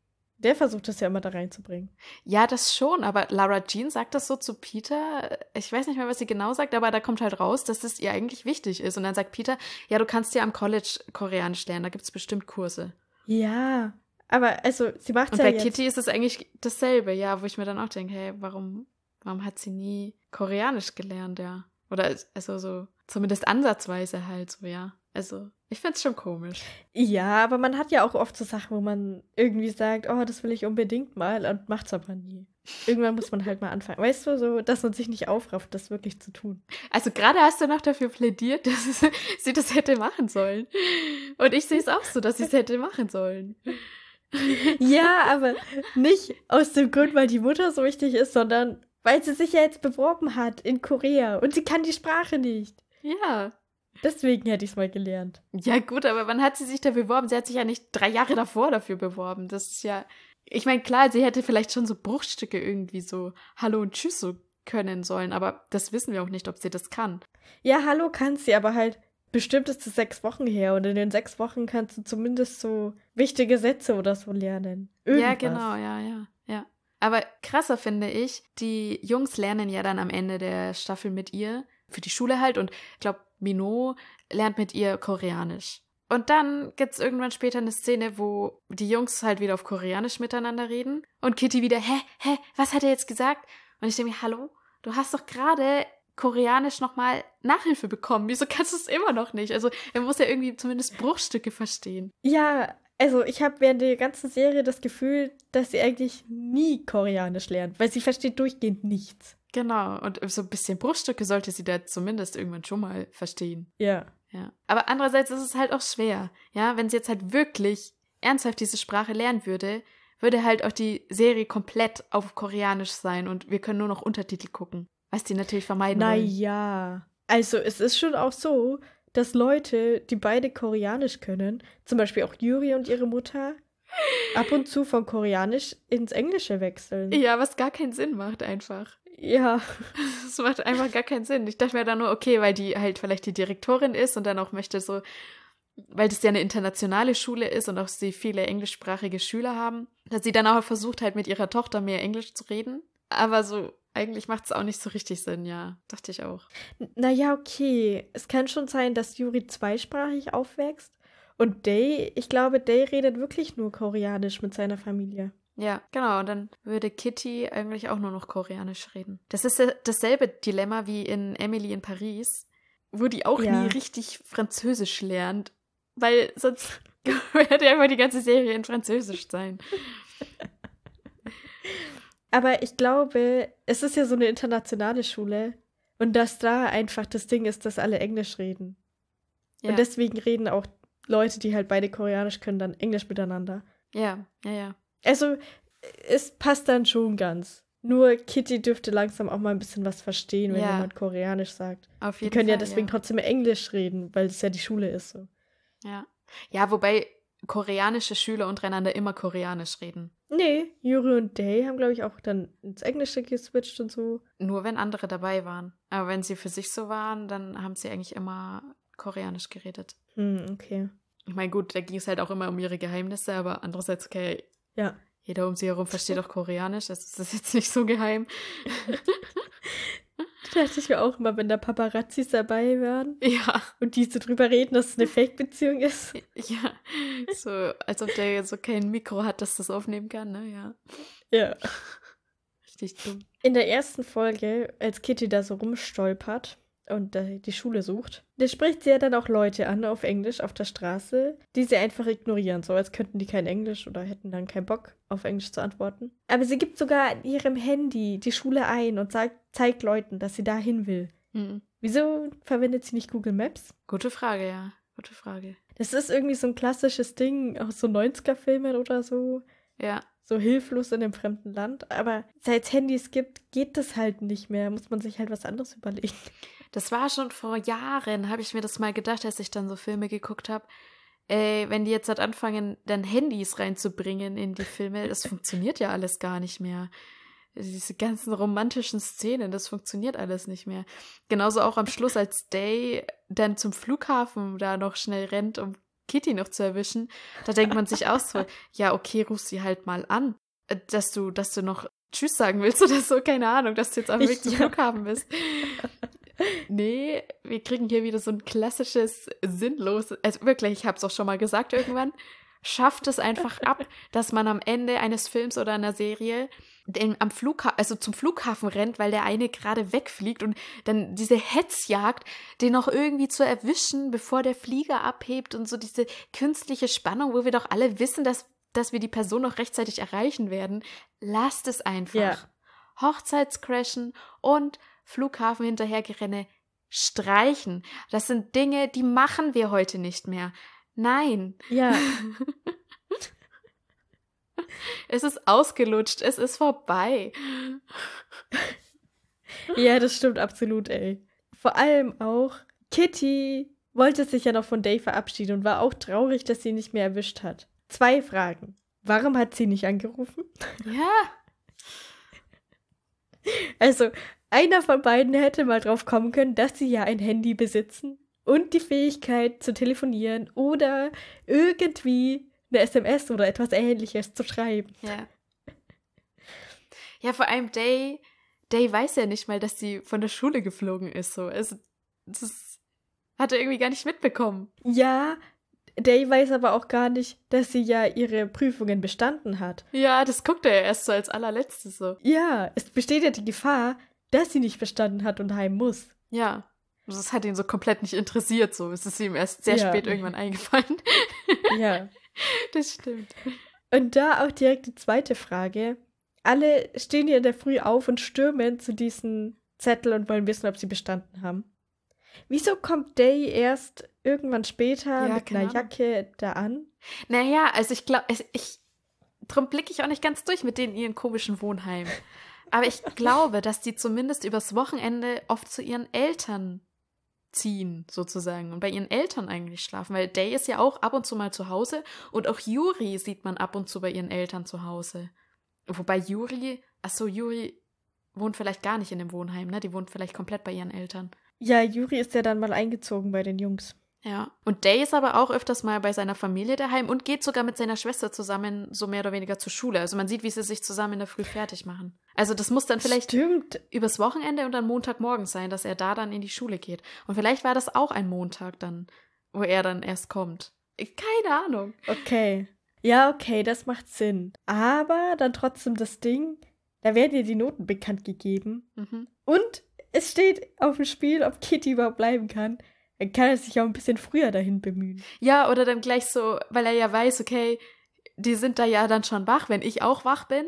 Speaker 1: Der versucht das ja immer da reinzubringen.
Speaker 2: Ja, das schon, aber Lara Jean sagt das so zu Peter. Ich weiß nicht mehr, was sie genau sagt, aber da kommt halt raus, dass es ihr eigentlich wichtig ist. Und dann sagt Peter, ja, du kannst ja am College Koreanisch lernen, da gibt es bestimmt Kurse.
Speaker 1: Ja, aber also sie macht
Speaker 2: Und
Speaker 1: ja
Speaker 2: bei
Speaker 1: jetzt.
Speaker 2: Kitty ist es eigentlich dasselbe, ja, wo ich mir dann auch denke, hey, warum, warum hat sie nie Koreanisch gelernt, ja? Oder also so, zumindest ansatzweise halt so, ja. Also, ich find's schon komisch.
Speaker 1: Ja, aber man hat ja auch oft so Sachen, wo man irgendwie sagt, oh, das will ich unbedingt mal und macht's aber nie. Irgendwann muss man halt mal anfangen. Weißt du, so, dass man sich nicht aufrafft, das wirklich zu tun.
Speaker 2: Also gerade hast du noch dafür plädiert, dass es, sie das hätte machen sollen. Und ich sehe es auch so, dass sie es hätte machen sollen.
Speaker 1: ja, aber nicht aus dem Grund, weil die Mutter so wichtig ist, sondern weil sie sich ja jetzt beworben hat in Korea und sie kann die Sprache nicht.
Speaker 2: Ja.
Speaker 1: Deswegen hätte ich es mal gelernt.
Speaker 2: Ja, gut, aber wann hat sie sich da beworben? Sie hat sich ja nicht drei Jahre davor dafür beworben. Das ist ja. Ich meine, klar, sie hätte vielleicht schon so Bruchstücke irgendwie so Hallo und Tschüss so können sollen, aber das wissen wir auch nicht, ob sie das kann.
Speaker 1: Ja, Hallo kann sie, aber halt bestimmt ist es sechs Wochen her und in den sechs Wochen kannst du zumindest so wichtige Sätze oder so lernen.
Speaker 2: Irgendwas. Ja, genau, ja, ja, ja. Aber krasser finde ich, die Jungs lernen ja dann am Ende der Staffel mit ihr, für die Schule halt, und ich glaube, Minot lernt mit ihr Koreanisch. Und dann gibt es irgendwann später eine Szene, wo die Jungs halt wieder auf Koreanisch miteinander reden und Kitty wieder, hä, hä, was hat er jetzt gesagt? Und ich denke mir, hallo, du hast doch gerade Koreanisch nochmal Nachhilfe bekommen. Wieso kannst du es immer noch nicht? Also, er muss ja irgendwie zumindest Bruchstücke verstehen.
Speaker 1: Ja, also ich habe während der ganzen Serie das Gefühl, dass sie eigentlich nie Koreanisch lernt, weil sie versteht durchgehend nichts.
Speaker 2: Genau, und so ein bisschen Bruchstücke sollte sie da zumindest irgendwann schon mal verstehen.
Speaker 1: Ja.
Speaker 2: Ja. Aber andererseits ist es halt auch schwer. Ja, wenn sie jetzt halt wirklich ernsthaft diese Sprache lernen würde, würde halt auch die Serie komplett auf Koreanisch sein und wir können nur noch Untertitel gucken. Was die natürlich vermeiden
Speaker 1: Na
Speaker 2: wollen.
Speaker 1: Naja. Also es ist schon auch so, dass Leute, die beide Koreanisch können, zum Beispiel auch Yuri und ihre Mutter, ab und zu von Koreanisch ins Englische wechseln.
Speaker 2: Ja, was gar keinen Sinn macht einfach.
Speaker 1: Ja.
Speaker 2: Das macht einfach gar keinen Sinn. Ich dachte mir dann nur, okay, weil die halt vielleicht die Direktorin ist und dann auch möchte so, weil das ja eine internationale Schule ist und auch sie viele englischsprachige Schüler haben, dass sie dann auch versucht halt mit ihrer Tochter mehr Englisch zu reden. Aber so, eigentlich macht es auch nicht so richtig Sinn, ja. Dachte ich auch.
Speaker 1: Naja, okay. Es kann schon sein, dass Yuri zweisprachig aufwächst. Und Day, ich glaube, Day redet wirklich nur Koreanisch mit seiner Familie.
Speaker 2: Ja, genau. Und dann würde Kitty eigentlich auch nur noch Koreanisch reden. Das ist dasselbe Dilemma wie in Emily in Paris, wo die auch ja. nie richtig Französisch lernt. Weil sonst würde einfach die ganze Serie in Französisch sein.
Speaker 1: Aber ich glaube, es ist ja so eine internationale Schule und dass da einfach das Ding ist, dass alle Englisch reden. Ja. Und deswegen reden auch Leute, die halt beide Koreanisch können, dann Englisch miteinander.
Speaker 2: Ja, ja, ja.
Speaker 1: Also, es passt dann schon ganz. Nur Kitty dürfte langsam auch mal ein bisschen was verstehen, wenn ja. jemand Koreanisch sagt. Auf jeden die können Fall, ja deswegen ja. trotzdem Englisch reden, weil es ja die Schule ist. So.
Speaker 2: Ja. Ja, wobei koreanische Schüler untereinander immer Koreanisch reden.
Speaker 1: Nee, Yuri und Day haben, glaube ich, auch dann ins Englische geswitcht und so.
Speaker 2: Nur wenn andere dabei waren. Aber wenn sie für sich so waren, dann haben sie eigentlich immer Koreanisch geredet.
Speaker 1: Hm, okay.
Speaker 2: Ich meine, gut, da ging es halt auch immer um ihre Geheimnisse, aber andererseits, okay,
Speaker 1: ja.
Speaker 2: Jeder um sie herum versteht auch Koreanisch, das ist jetzt nicht so geheim.
Speaker 1: Da dachte ich mir auch immer, wenn da Paparazzis dabei wären.
Speaker 2: Ja.
Speaker 1: Und die so drüber reden, dass es eine Fake-Beziehung ist.
Speaker 2: Ja. So, als ob der so kein Mikro hat, dass das aufnehmen kann, ne? Ja.
Speaker 1: Ja.
Speaker 2: Richtig dumm.
Speaker 1: In der ersten Folge, als Kitty da so rumstolpert, und die Schule sucht. Da spricht sie ja dann auch Leute an auf Englisch auf der Straße, die sie einfach ignorieren, so als könnten die kein Englisch oder hätten dann keinen Bock auf Englisch zu antworten. Aber sie gibt sogar in ihrem Handy die Schule ein und sagt, zeigt Leuten, dass sie dahin will.
Speaker 2: Mhm.
Speaker 1: Wieso verwendet sie nicht Google Maps?
Speaker 2: Gute Frage, ja. Gute Frage.
Speaker 1: Das ist irgendwie so ein klassisches Ding aus so 90er-Filmen oder so.
Speaker 2: Ja.
Speaker 1: So hilflos in einem fremden Land. Aber seit es Handys gibt, geht das halt nicht mehr. Muss man sich halt was anderes überlegen.
Speaker 2: Das war schon vor Jahren, habe ich mir das mal gedacht, als ich dann so Filme geguckt habe. Ey, wenn die jetzt halt anfangen, dann Handys reinzubringen in die Filme, das funktioniert ja alles gar nicht mehr. Diese ganzen romantischen Szenen, das funktioniert alles nicht mehr. Genauso auch am Schluss, als Day dann zum Flughafen da noch schnell rennt, um Kitty noch zu erwischen, da denkt man sich auch so, ja, okay, ruf sie halt mal an, äh, dass du, dass du noch Tschüss sagen willst oder so, keine Ahnung, dass du jetzt auf dem Weg zum ja. Flughafen bist. Nee, wir kriegen hier wieder so ein klassisches, sinnloses, also wirklich, ich habe es auch schon mal gesagt irgendwann, schafft es einfach ab, dass man am Ende eines Films oder einer Serie den, am Flughafen, also zum Flughafen rennt, weil der eine gerade wegfliegt und dann diese Hetzjagd, den noch irgendwie zu erwischen, bevor der Flieger abhebt und so diese künstliche Spannung, wo wir doch alle wissen, dass, dass wir die Person noch rechtzeitig erreichen werden. Lasst es einfach. Ja. Hochzeitscrashen und Flughafen hinterhergerenne streichen. Das sind Dinge, die machen wir heute nicht mehr. Nein.
Speaker 1: Ja.
Speaker 2: Es ist ausgelutscht, es ist vorbei.
Speaker 1: Ja, das stimmt absolut, ey. Vor allem auch, Kitty wollte sich ja noch von Dave verabschieden und war auch traurig, dass sie ihn nicht mehr erwischt hat. Zwei Fragen. Warum hat sie nicht angerufen?
Speaker 2: Ja.
Speaker 1: Also, einer von beiden hätte mal drauf kommen können, dass sie ja ein Handy besitzen und die Fähigkeit zu telefonieren oder irgendwie eine SMS oder etwas ähnliches zu schreiben.
Speaker 2: Ja. Ja, vor allem Day, Day weiß ja nicht mal, dass sie von der Schule geflogen ist. So. Es, das hat er irgendwie gar nicht mitbekommen.
Speaker 1: Ja, Day weiß aber auch gar nicht, dass sie ja ihre Prüfungen bestanden hat.
Speaker 2: Ja, das guckt er ja erst so als allerletztes so.
Speaker 1: Ja, es besteht ja die Gefahr, dass sie nicht bestanden hat und heim muss.
Speaker 2: Ja. Das hat ihn so komplett nicht interessiert, so. Es ist ihm erst sehr
Speaker 1: Ja.
Speaker 2: spät irgendwann eingefallen.
Speaker 1: Ja.
Speaker 2: Das stimmt.
Speaker 1: Und da auch direkt die zweite Frage. Alle stehen hier in der Früh auf und stürmen zu diesen Zettel und wollen wissen, ob sie bestanden haben. Wieso kommt Day erst irgendwann später
Speaker 2: Ja,
Speaker 1: mit
Speaker 2: keine
Speaker 1: einer. Jacke da an?
Speaker 2: Naja, also ich glaube, ich, drum blicke ich auch nicht ganz durch mit denen in ihren komischen Wohnheim. Aber ich glaube, dass die zumindest übers Wochenende oft zu ihren Eltern ziehen, sozusagen, und bei ihren Eltern eigentlich schlafen, weil Day ist ja auch ab und zu mal zu Hause und auch Yuri sieht man ab und zu bei ihren Eltern zu Hause. Wobei Yuri, ach so, Yuri wohnt vielleicht gar nicht in dem Wohnheim, ne? Die wohnt vielleicht komplett bei ihren Eltern.
Speaker 1: Ja, Juri ist ja dann mal eingezogen bei den Jungs.
Speaker 2: Ja. Und Day ist aber auch öfters mal bei seiner Familie daheim und geht sogar mit seiner Schwester zusammen so mehr oder weniger zur Schule. Also man sieht, wie sie sich zusammen in der Früh fertig machen. Also das muss dann vielleicht
Speaker 1: Stimmt.
Speaker 2: übers Wochenende und dann Montagmorgen sein, dass er da dann in die Schule geht. Und vielleicht war das auch ein Montag dann, wo er dann erst kommt. Keine Ahnung.
Speaker 1: Okay. Ja, okay, das macht Sinn. Aber dann trotzdem das Ding, da werden ja die Noten bekannt gegeben.
Speaker 2: Mhm.
Speaker 1: Und es steht auf dem Spiel, ob Kitty überhaupt bleiben kann. Dann kann er sich auch ein bisschen früher dahin bemühen.
Speaker 2: Ja, oder dann gleich so, weil er ja weiß, okay, die sind da ja dann schon wach, wenn ich auch wach bin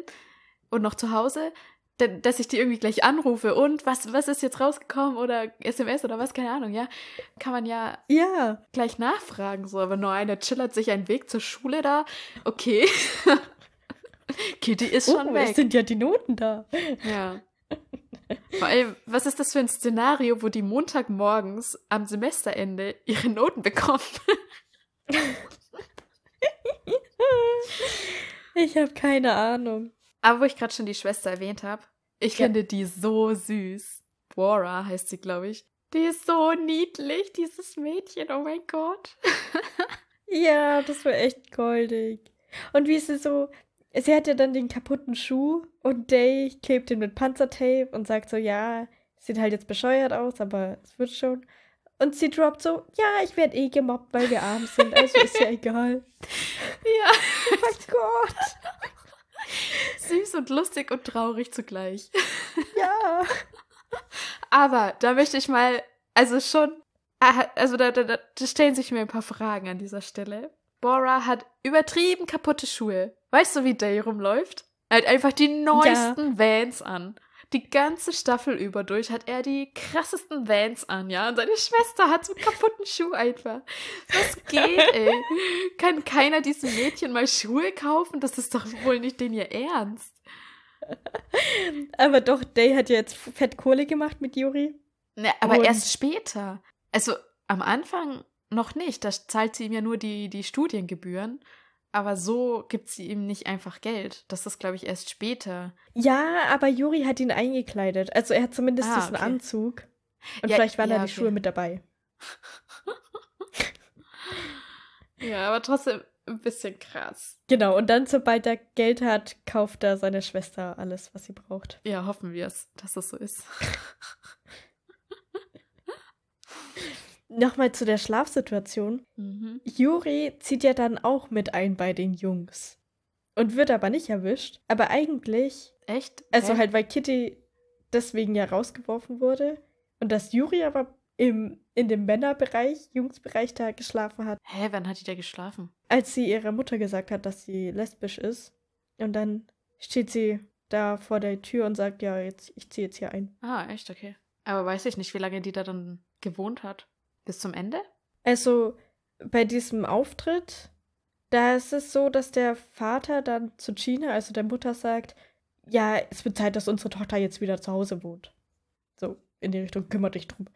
Speaker 2: und noch zu Hause, dann, dass ich die irgendwie gleich anrufe und was, was ist jetzt rausgekommen oder SMS oder was, keine Ahnung, ja, kann man ja
Speaker 1: Ja,
Speaker 2: gleich nachfragen, so, aber nur einer chillert sich einen Weg zur Schule da, okay. Kitty ist schon
Speaker 1: oh, es
Speaker 2: weg.
Speaker 1: sind ja die Noten da.
Speaker 2: Ja. Vor allem, was ist das für ein Szenario, wo die Montagmorgens am Semesterende ihre Noten bekommen?
Speaker 1: Ich habe keine Ahnung.
Speaker 2: Aber wo ich gerade schon die Schwester erwähnt habe, ich
Speaker 1: Ja.
Speaker 2: finde die so süß. Bora heißt sie, glaube ich. Die ist so niedlich, dieses Mädchen, oh mein Gott.
Speaker 1: Ja, das war echt goldig. Und wie ist sie so, sie hat ja dann den kaputten Schuh und Day klebt ihn mit Panzertape und sagt so, ja, sieht halt jetzt bescheuert aus, aber es wird schon. Und sie droppt so, ja, ich werde eh gemobbt, weil wir arm sind, also ist ja egal.
Speaker 2: Ja,
Speaker 1: Oh mein Gott.
Speaker 2: süß und lustig und traurig zugleich.
Speaker 1: Ja.
Speaker 2: Aber da möchte ich mal, also schon, ah, also da, da da stellen sich mir ein paar Fragen an dieser Stelle. Bora hat übertrieben kaputte Schuhe. Weißt du, wie Day rumläuft? Er hat einfach die neuesten Vans an. Die ganze Staffel über durch hat er die krassesten Vans an, ja. Und seine Schwester hat so einen kaputten Schuh einfach. Was geht, ey? Kann keiner diesem Mädchen mal Schuhe kaufen? Das ist doch wohl nicht den ihr Ernst.
Speaker 1: Aber doch, Day hat ja jetzt fett Kohle gemacht mit Yuri.
Speaker 2: Ne, aber
Speaker 1: Und-
Speaker 2: erst später. Also am Anfang noch nicht. Da zahlt sie ihm ja nur die, die Studiengebühren. Aber so gibt sie ihm nicht einfach Geld. Das ist, glaube ich, erst später.
Speaker 1: Ja, aber Yuri hat ihn eingekleidet. Also er hat zumindest
Speaker 2: Ah,
Speaker 1: diesen
Speaker 2: okay.
Speaker 1: Anzug. Und
Speaker 2: Ja,
Speaker 1: vielleicht waren
Speaker 2: ja,
Speaker 1: da die
Speaker 2: okay.
Speaker 1: Schuhe mit dabei.
Speaker 2: Ja, aber trotzdem ein bisschen krass.
Speaker 1: Genau, und dann, sobald er Geld hat, kauft er seiner Schwester alles, was sie braucht.
Speaker 2: Ja, hoffen wir es, dass das so ist.
Speaker 1: Nochmal zu der Schlafsituation.
Speaker 2: Mhm.
Speaker 1: Yuri zieht ja dann auch mit ein bei den Jungs. Und wird aber nicht erwischt. Aber eigentlich,
Speaker 2: Echt?
Speaker 1: also
Speaker 2: Hä?
Speaker 1: halt, weil Kitty deswegen ja rausgeworfen wurde. Und dass Yuri aber im, in dem Männerbereich, Jungsbereich da geschlafen hat,
Speaker 2: Hä, wann hat die da geschlafen?
Speaker 1: als sie ihrer Mutter gesagt hat, dass sie lesbisch ist. Und dann steht sie da vor der Tür und sagt, ja, jetzt, ich ziehe jetzt hier ein.
Speaker 2: Ah, echt, okay. Aber weiß ich nicht, wie lange die da dann gewohnt hat. Bis zum Ende?
Speaker 1: Also bei diesem Auftritt Da ist es so, dass der Vater dann zu Gina, also der Mutter, sagt, ja, es wird Zeit, dass unsere Tochter jetzt wieder zu Hause wohnt. So, in die Richtung, kümmere dich drum.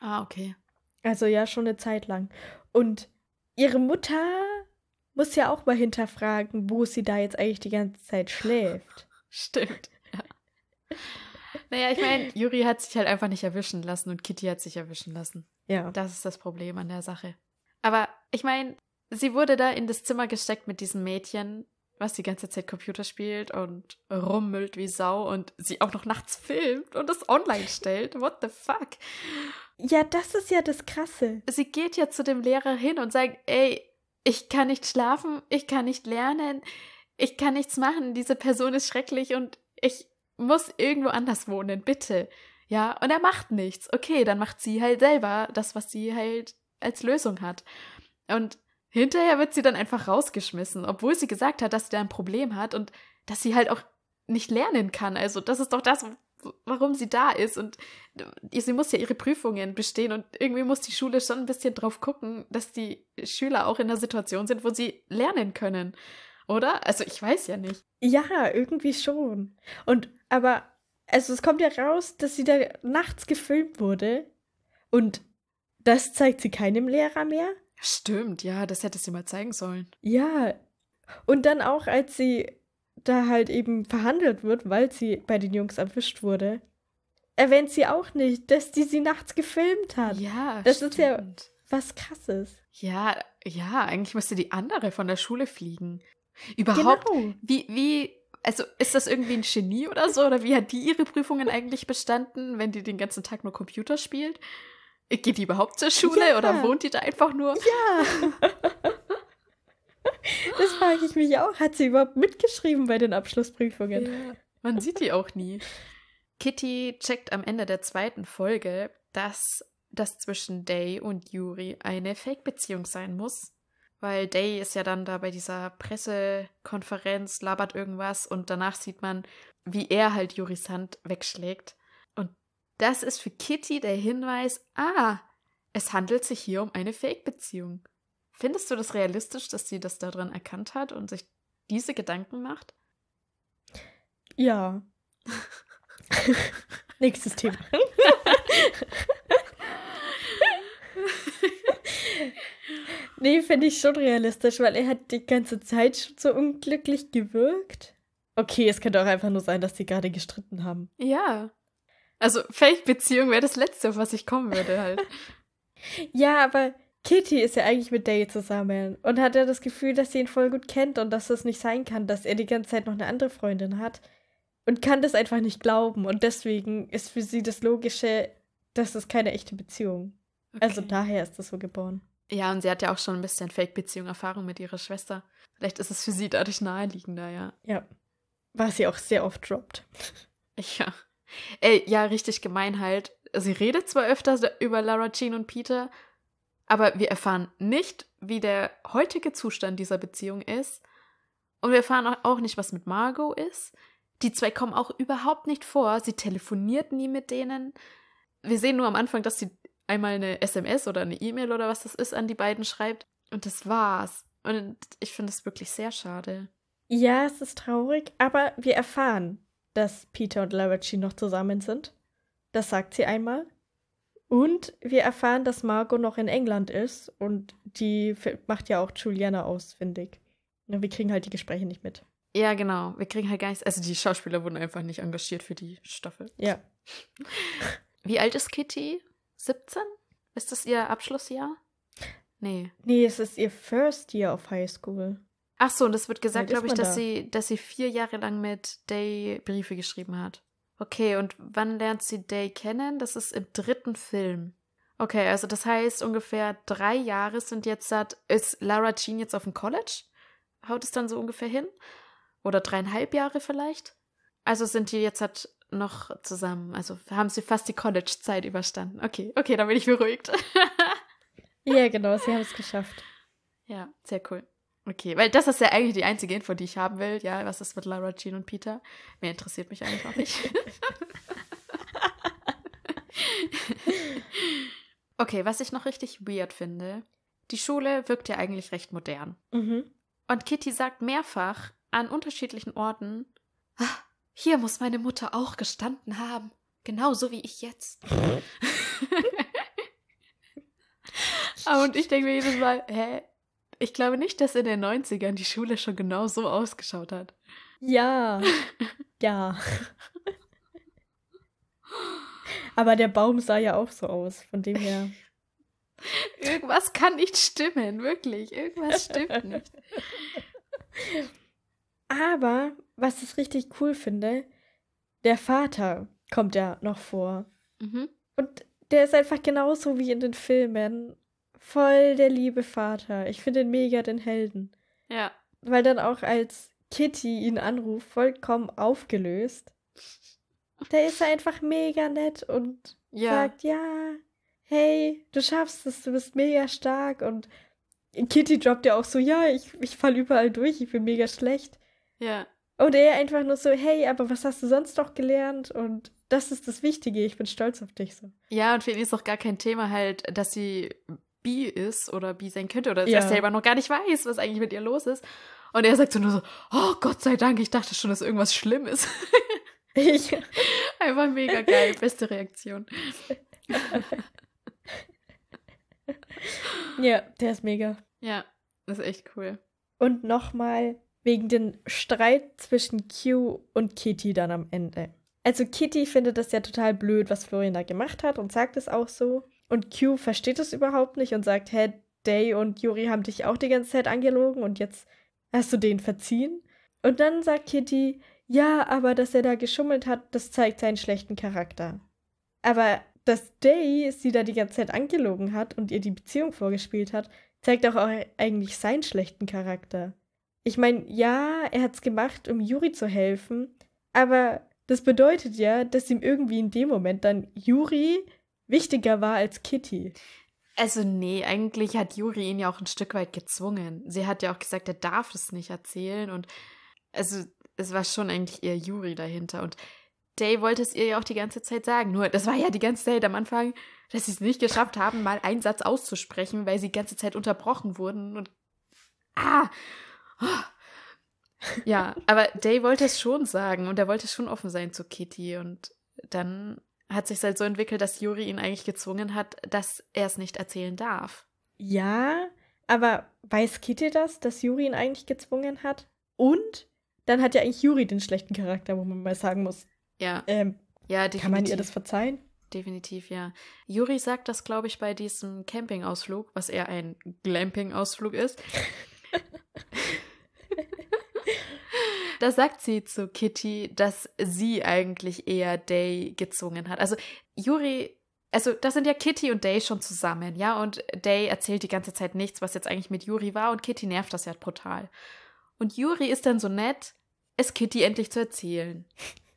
Speaker 2: Ah, okay.
Speaker 1: Also ja, schon eine Zeit lang. Und ihre Mutter muss ja auch mal hinterfragen, wo sie da jetzt eigentlich die ganze Zeit schläft.
Speaker 2: Stimmt. Ja. Naja, ich meine, Juri hat sich halt einfach nicht erwischen lassen und Kitty hat sich erwischen lassen.
Speaker 1: Ja.
Speaker 2: Das ist das Problem an der Sache. Aber ich meine, sie wurde da in das Zimmer gesteckt mit diesem Mädchen, was die ganze Zeit Computer spielt und rummüllt wie Sau und sie auch noch nachts filmt und das online stellt. What the fuck?
Speaker 1: Ja, das ist ja das Krasse.
Speaker 2: Sie geht ja zu dem Lehrer hin und sagt, ey, ich kann nicht schlafen, ich kann nicht lernen, ich kann nichts machen, diese Person ist schrecklich und ich muss irgendwo anders wohnen, bitte. Ja, und er macht nichts. Okay, dann macht sie halt selber das, was sie halt als Lösung hat. Und hinterher wird sie dann einfach rausgeschmissen, obwohl sie gesagt hat, dass sie da ein Problem hat und dass sie halt auch nicht lernen kann. Also, das ist doch das, warum sie da ist. Und sie muss ja ihre Prüfungen bestehen und irgendwie muss die Schule schon ein bisschen drauf gucken, dass die Schüler auch in der Situation sind, wo sie lernen können. Oder? Also ich weiß ja nicht.
Speaker 1: Ja, irgendwie schon. Und aber, also es kommt ja raus, dass sie da nachts gefilmt wurde. Und das zeigt sie keinem Lehrer mehr.
Speaker 2: Stimmt, ja, das hätte sie mal zeigen sollen.
Speaker 1: Ja. Und dann auch, als sie da halt eben verhandelt wird, weil sie bei den Jungs erwischt wurde, erwähnt sie auch nicht, dass die sie nachts gefilmt hat.
Speaker 2: Ja,
Speaker 1: das
Speaker 2: stimmt.
Speaker 1: ist ja was krasses.
Speaker 2: Ja, ja, eigentlich müsste die andere von der Schule fliegen. Überhaupt,
Speaker 1: Genau.
Speaker 2: wie, wie, also ist das irgendwie ein Genie oder so? Oder wie hat die ihre Prüfungen eigentlich bestanden, wenn die den ganzen Tag nur Computer spielt? Geht die überhaupt zur Schule
Speaker 1: Ja.
Speaker 2: oder wohnt die da einfach nur?
Speaker 1: Ja. das frage ich mich auch. Hat sie überhaupt mitgeschrieben bei den Abschlussprüfungen?
Speaker 2: Ja. Man sieht die auch nie. Kitty checkt am Ende der zweiten Folge, dass das zwischen Day und Yuri eine Fake-Beziehung sein muss. Weil Day ist ja dann da bei dieser Pressekonferenz, labert irgendwas und danach sieht man, wie er halt Yuris Hand wegschlägt. Und das ist für Kitty der Hinweis, ah, es handelt sich hier um eine Fake-Beziehung. Findest du das realistisch, dass sie das daran erkannt hat und sich diese Gedanken macht?
Speaker 1: Ja. Nächstes Thema. nee, finde ich schon realistisch, weil er hat die ganze Zeit schon so unglücklich gewirkt. Okay, es könnte auch einfach nur sein, dass sie gerade gestritten haben.
Speaker 2: Ja. Also Fake-Beziehung wäre das Letzte, auf was ich kommen würde halt.
Speaker 1: Ja, aber Kitty ist ja eigentlich mit Day zusammen und hat ja das Gefühl, dass sie ihn voll gut kennt und dass es nicht sein kann, dass er die ganze Zeit noch eine andere Freundin hat und kann das einfach nicht glauben und deswegen ist für sie das Logische, dass es keine echte Beziehung. Also
Speaker 2: Okay.
Speaker 1: daher ist das so geboren.
Speaker 2: Ja, und sie hat ja auch schon ein bisschen Fake-Beziehung-Erfahrung mit ihrer Schwester. Vielleicht ist es für sie dadurch naheliegender, ja.
Speaker 1: Ja. Was sie auch sehr oft droppt.
Speaker 2: Ja. Ey, ja, richtig gemein halt. Sie redet zwar öfter über Lara Jean und Peter, aber wir erfahren nicht, wie der heutige Zustand dieser Beziehung ist. Und wir erfahren auch- auch nicht, was mit Margot ist. Die zwei kommen auch überhaupt nicht vor. Sie telefoniert nie mit denen. Wir sehen nur am Anfang, dass sie einmal eine SMS oder eine E-Mail oder was das ist an die beiden schreibt. Und das war's. Und ich finde es wirklich sehr schade.
Speaker 1: Ja, es ist traurig, aber wir erfahren, dass Peter und Lara Jean noch zusammen sind. Das sagt sie einmal. Und wir erfahren, dass Margot noch in England ist und die macht ja auch Juliana ausfindig. Wir kriegen halt die Gespräche nicht mit.
Speaker 2: Ja, genau. Wir kriegen halt gar nichts. Also die Schauspieler wurden einfach nicht engagiert für die Staffel.
Speaker 1: Ja.
Speaker 2: Wie alt ist Kitty? 17? Ist das ihr Abschlussjahr? Nee.
Speaker 1: Nee, es ist ihr First Year of High School.
Speaker 2: Ach so, und es wird gesagt, glaube ich, dass
Speaker 1: da?
Speaker 2: sie, dass sie vier Jahre lang mit Day Briefe geschrieben hat. Okay, und wann lernt sie Day kennen? Das ist im dritten Film. Okay, also das heißt ungefähr drei Jahre sind jetzt satt. Ist Lara Jean jetzt auf dem College? Haut es dann so ungefähr hin? Oder dreieinhalb Jahre vielleicht? Also sind die jetzt halt noch zusammen. Also haben sie fast die College-Zeit überstanden. Okay, okay, dann bin ich beruhigt.
Speaker 1: Ja, genau, sie haben es geschafft.
Speaker 2: Ja, sehr cool. Okay, weil das ist ja eigentlich die einzige Info, die ich haben will. Ja, was ist mit Lara Jean und Peter? Mehr interessiert mich eigentlich auch nicht. okay, was ich noch richtig weird finde. Die Schule wirkt ja eigentlich recht modern.
Speaker 1: Mhm.
Speaker 2: Und Kitty sagt mehrfach an unterschiedlichen Orten, "Ah, hier muss meine Mutter auch gestanden haben. Genauso wie ich jetzt. Und ich denke mir jedes Mal, hä? Ich glaube nicht, dass in den 90ern die Schule schon genau so ausgeschaut hat.
Speaker 1: Ja. Ja. Aber der Baum sah ja auch so aus, von dem her.
Speaker 2: Irgendwas kann nicht stimmen, wirklich. Irgendwas stimmt nicht.
Speaker 1: Aber, was ich richtig cool finde, der Vater kommt ja noch vor.
Speaker 2: Mhm.
Speaker 1: Und der ist einfach genauso wie in den Filmen. Voll der liebe Vater. Ich finde ihn mega den Helden.
Speaker 2: Ja.
Speaker 1: Weil dann auch als Kitty ihn anruft, vollkommen aufgelöst. Da ist einfach mega nett und
Speaker 2: Ja.
Speaker 1: sagt, ja, hey, du schaffst es, du bist mega stark. Und Kitty droppt ja auch so, ja, ich, ich fall überall durch, ich bin mega schlecht.
Speaker 2: Ja.
Speaker 1: Und er einfach nur so, hey, aber was hast du sonst noch gelernt? Und das ist das Wichtige, ich bin stolz auf dich so.
Speaker 2: Ja, und für ihn ist auch gar kein Thema halt, dass sie bi ist oder bi sein könnte oder dass
Speaker 1: Ja.
Speaker 2: er selber noch gar nicht weiß, was eigentlich mit ihr los ist. Und er sagt so nur so, oh Gott sei Dank, ich dachte schon, dass irgendwas schlimm ist.
Speaker 1: Ich,
Speaker 2: Einfach mega geil, beste Reaktion.
Speaker 1: ja, der ist mega.
Speaker 2: Ja, das ist echt cool.
Speaker 1: Und nochmal wegen den Streit zwischen Q und Kitty dann am Ende. Also Kitty findet das ja total blöd, was Florian da gemacht hat und sagt es auch so. Und Q versteht es überhaupt nicht und sagt, hä, Day und Yuri haben dich auch die ganze Zeit angelogen und jetzt hast du den verziehen. Und dann sagt Kitty, ja, aber dass er da geschummelt hat, das zeigt seinen schlechten Charakter. Aber dass Day sie da die ganze Zeit angelogen hat und ihr die Beziehung vorgespielt hat, zeigt auch eigentlich seinen schlechten Charakter. Ich meine, ja, er hat's gemacht, um Yuri zu helfen, aber das bedeutet ja, dass ihm irgendwie in dem Moment dann Yuri wichtiger war als Kitty.
Speaker 2: Also nee, eigentlich hat Juri ihn ja auch ein Stück weit gezwungen. Sie hat ja auch gesagt, er darf es nicht erzählen und also es war schon eigentlich eher Juri dahinter und Day wollte es ihr ja auch die ganze Zeit sagen. Nur das war ja die ganze Zeit am Anfang, dass sie es nicht geschafft haben, mal einen Satz auszusprechen, weil sie die ganze Zeit unterbrochen wurden und ah. Ja, aber Day wollte es schon sagen und er wollte schon offen sein zu Kitty und dann hat sich halt so entwickelt, dass Juri ihn eigentlich gezwungen hat, dass er es nicht erzählen darf.
Speaker 1: Ja, aber weiß Kitty das, dass Yuri ihn eigentlich gezwungen hat? Und dann hat ja eigentlich Yuri den schlechten Charakter, wo man mal sagen muss,
Speaker 2: Ja,
Speaker 1: ähm,
Speaker 2: ja, definitiv.
Speaker 1: kann man ihr das verzeihen?
Speaker 2: Definitiv, ja. Juri sagt das, glaube ich, bei diesem Campingausflug, was eher ein Glamping-Ausflug ist. da sagt sie zu Kitty, dass sie eigentlich eher Day gezwungen hat. Also Juri, also das sind ja Kitty und Day schon zusammen, ja, und Day erzählt die ganze Zeit nichts, was jetzt eigentlich mit Juri war und Kitty nervt das ja brutal. Und Juri ist dann so nett, es Kitty endlich zu erzählen.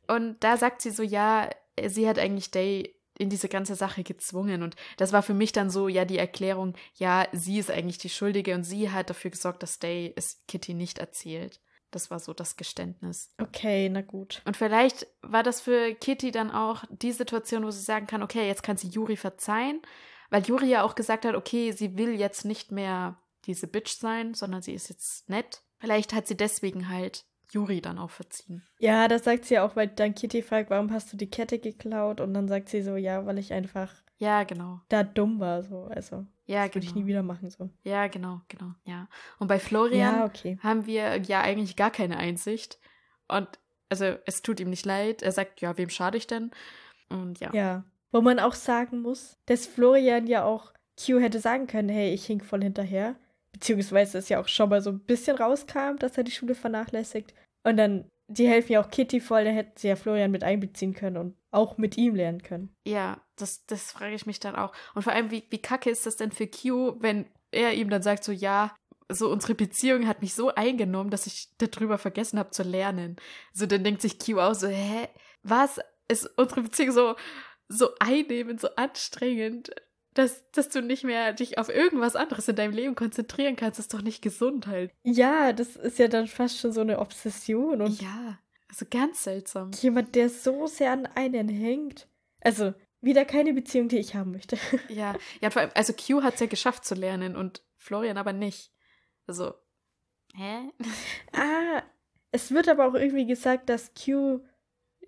Speaker 2: Und da sagt sie so, ja, sie hat eigentlich Day in diese ganze Sache gezwungen. Und das war für mich dann so, ja, die Erklärung, ja, sie ist eigentlich die Schuldige und sie hat dafür gesorgt, dass Day es Kitty nicht erzählt. Das war so das Geständnis.
Speaker 1: Okay, na gut.
Speaker 2: Und vielleicht war das für Kitty dann auch die Situation, wo sie sagen kann, okay, jetzt kann sie Juri verzeihen, weil Juri ja auch gesagt hat, okay, sie will jetzt nicht mehr diese Bitch sein, sondern sie ist jetzt nett. Vielleicht hat sie deswegen halt Juri dann auch verziehen.
Speaker 1: Ja, das sagt sie auch, weil dann Kitty fragt, warum hast du die Kette geklaut? Und dann sagt sie so, ja, weil ich einfach
Speaker 2: Ja, genau.
Speaker 1: da dumm war, so. Also,
Speaker 2: Ja,
Speaker 1: würde ich nie
Speaker 2: genau.
Speaker 1: wieder machen, so.
Speaker 2: Ja, genau, genau. Ja. Und bei Florian
Speaker 1: Ja, okay.
Speaker 2: haben wir ja eigentlich gar keine Einsicht. Und also es tut ihm nicht leid. Er sagt, ja, wem schade ich denn? Und ja.
Speaker 1: Ja. Wo man auch sagen muss, dass Florian ja auch Q hätte sagen können, hey, ich hink voll hinterher. Beziehungsweise es ja auch schon mal so ein bisschen rauskam, dass er die Schule vernachlässigt. Und dann, die helfen ja auch Kitty voll, da hätten sie ja Florian mit einbeziehen können und auch mit ihm lernen können.
Speaker 2: Ja, das, das frage ich mich dann auch. Und vor allem, wie, wie kacke ist das denn für Q, wenn er ihm dann sagt, so, ja, so unsere Beziehung hat mich so eingenommen, dass ich darüber vergessen habe zu lernen. So, dann denkt sich Q auch so, hä, was ist unsere Beziehung so, so einnehmend, so anstrengend, dass, dass du nicht mehr dich auf irgendwas anderes in deinem Leben konzentrieren kannst, ist doch nicht gesund halt.
Speaker 1: Ja, das ist ja dann fast schon so eine Obsession und
Speaker 2: ja, also ganz seltsam.
Speaker 1: jemand, der so sehr an einen hängt. Also, wieder keine Beziehung, die ich haben möchte.
Speaker 2: Ja, ja, vor allem, also Q hat es ja geschafft zu lernen und Florian aber nicht. Also, Hä?
Speaker 1: Ah, es wird aber auch irgendwie gesagt, dass Q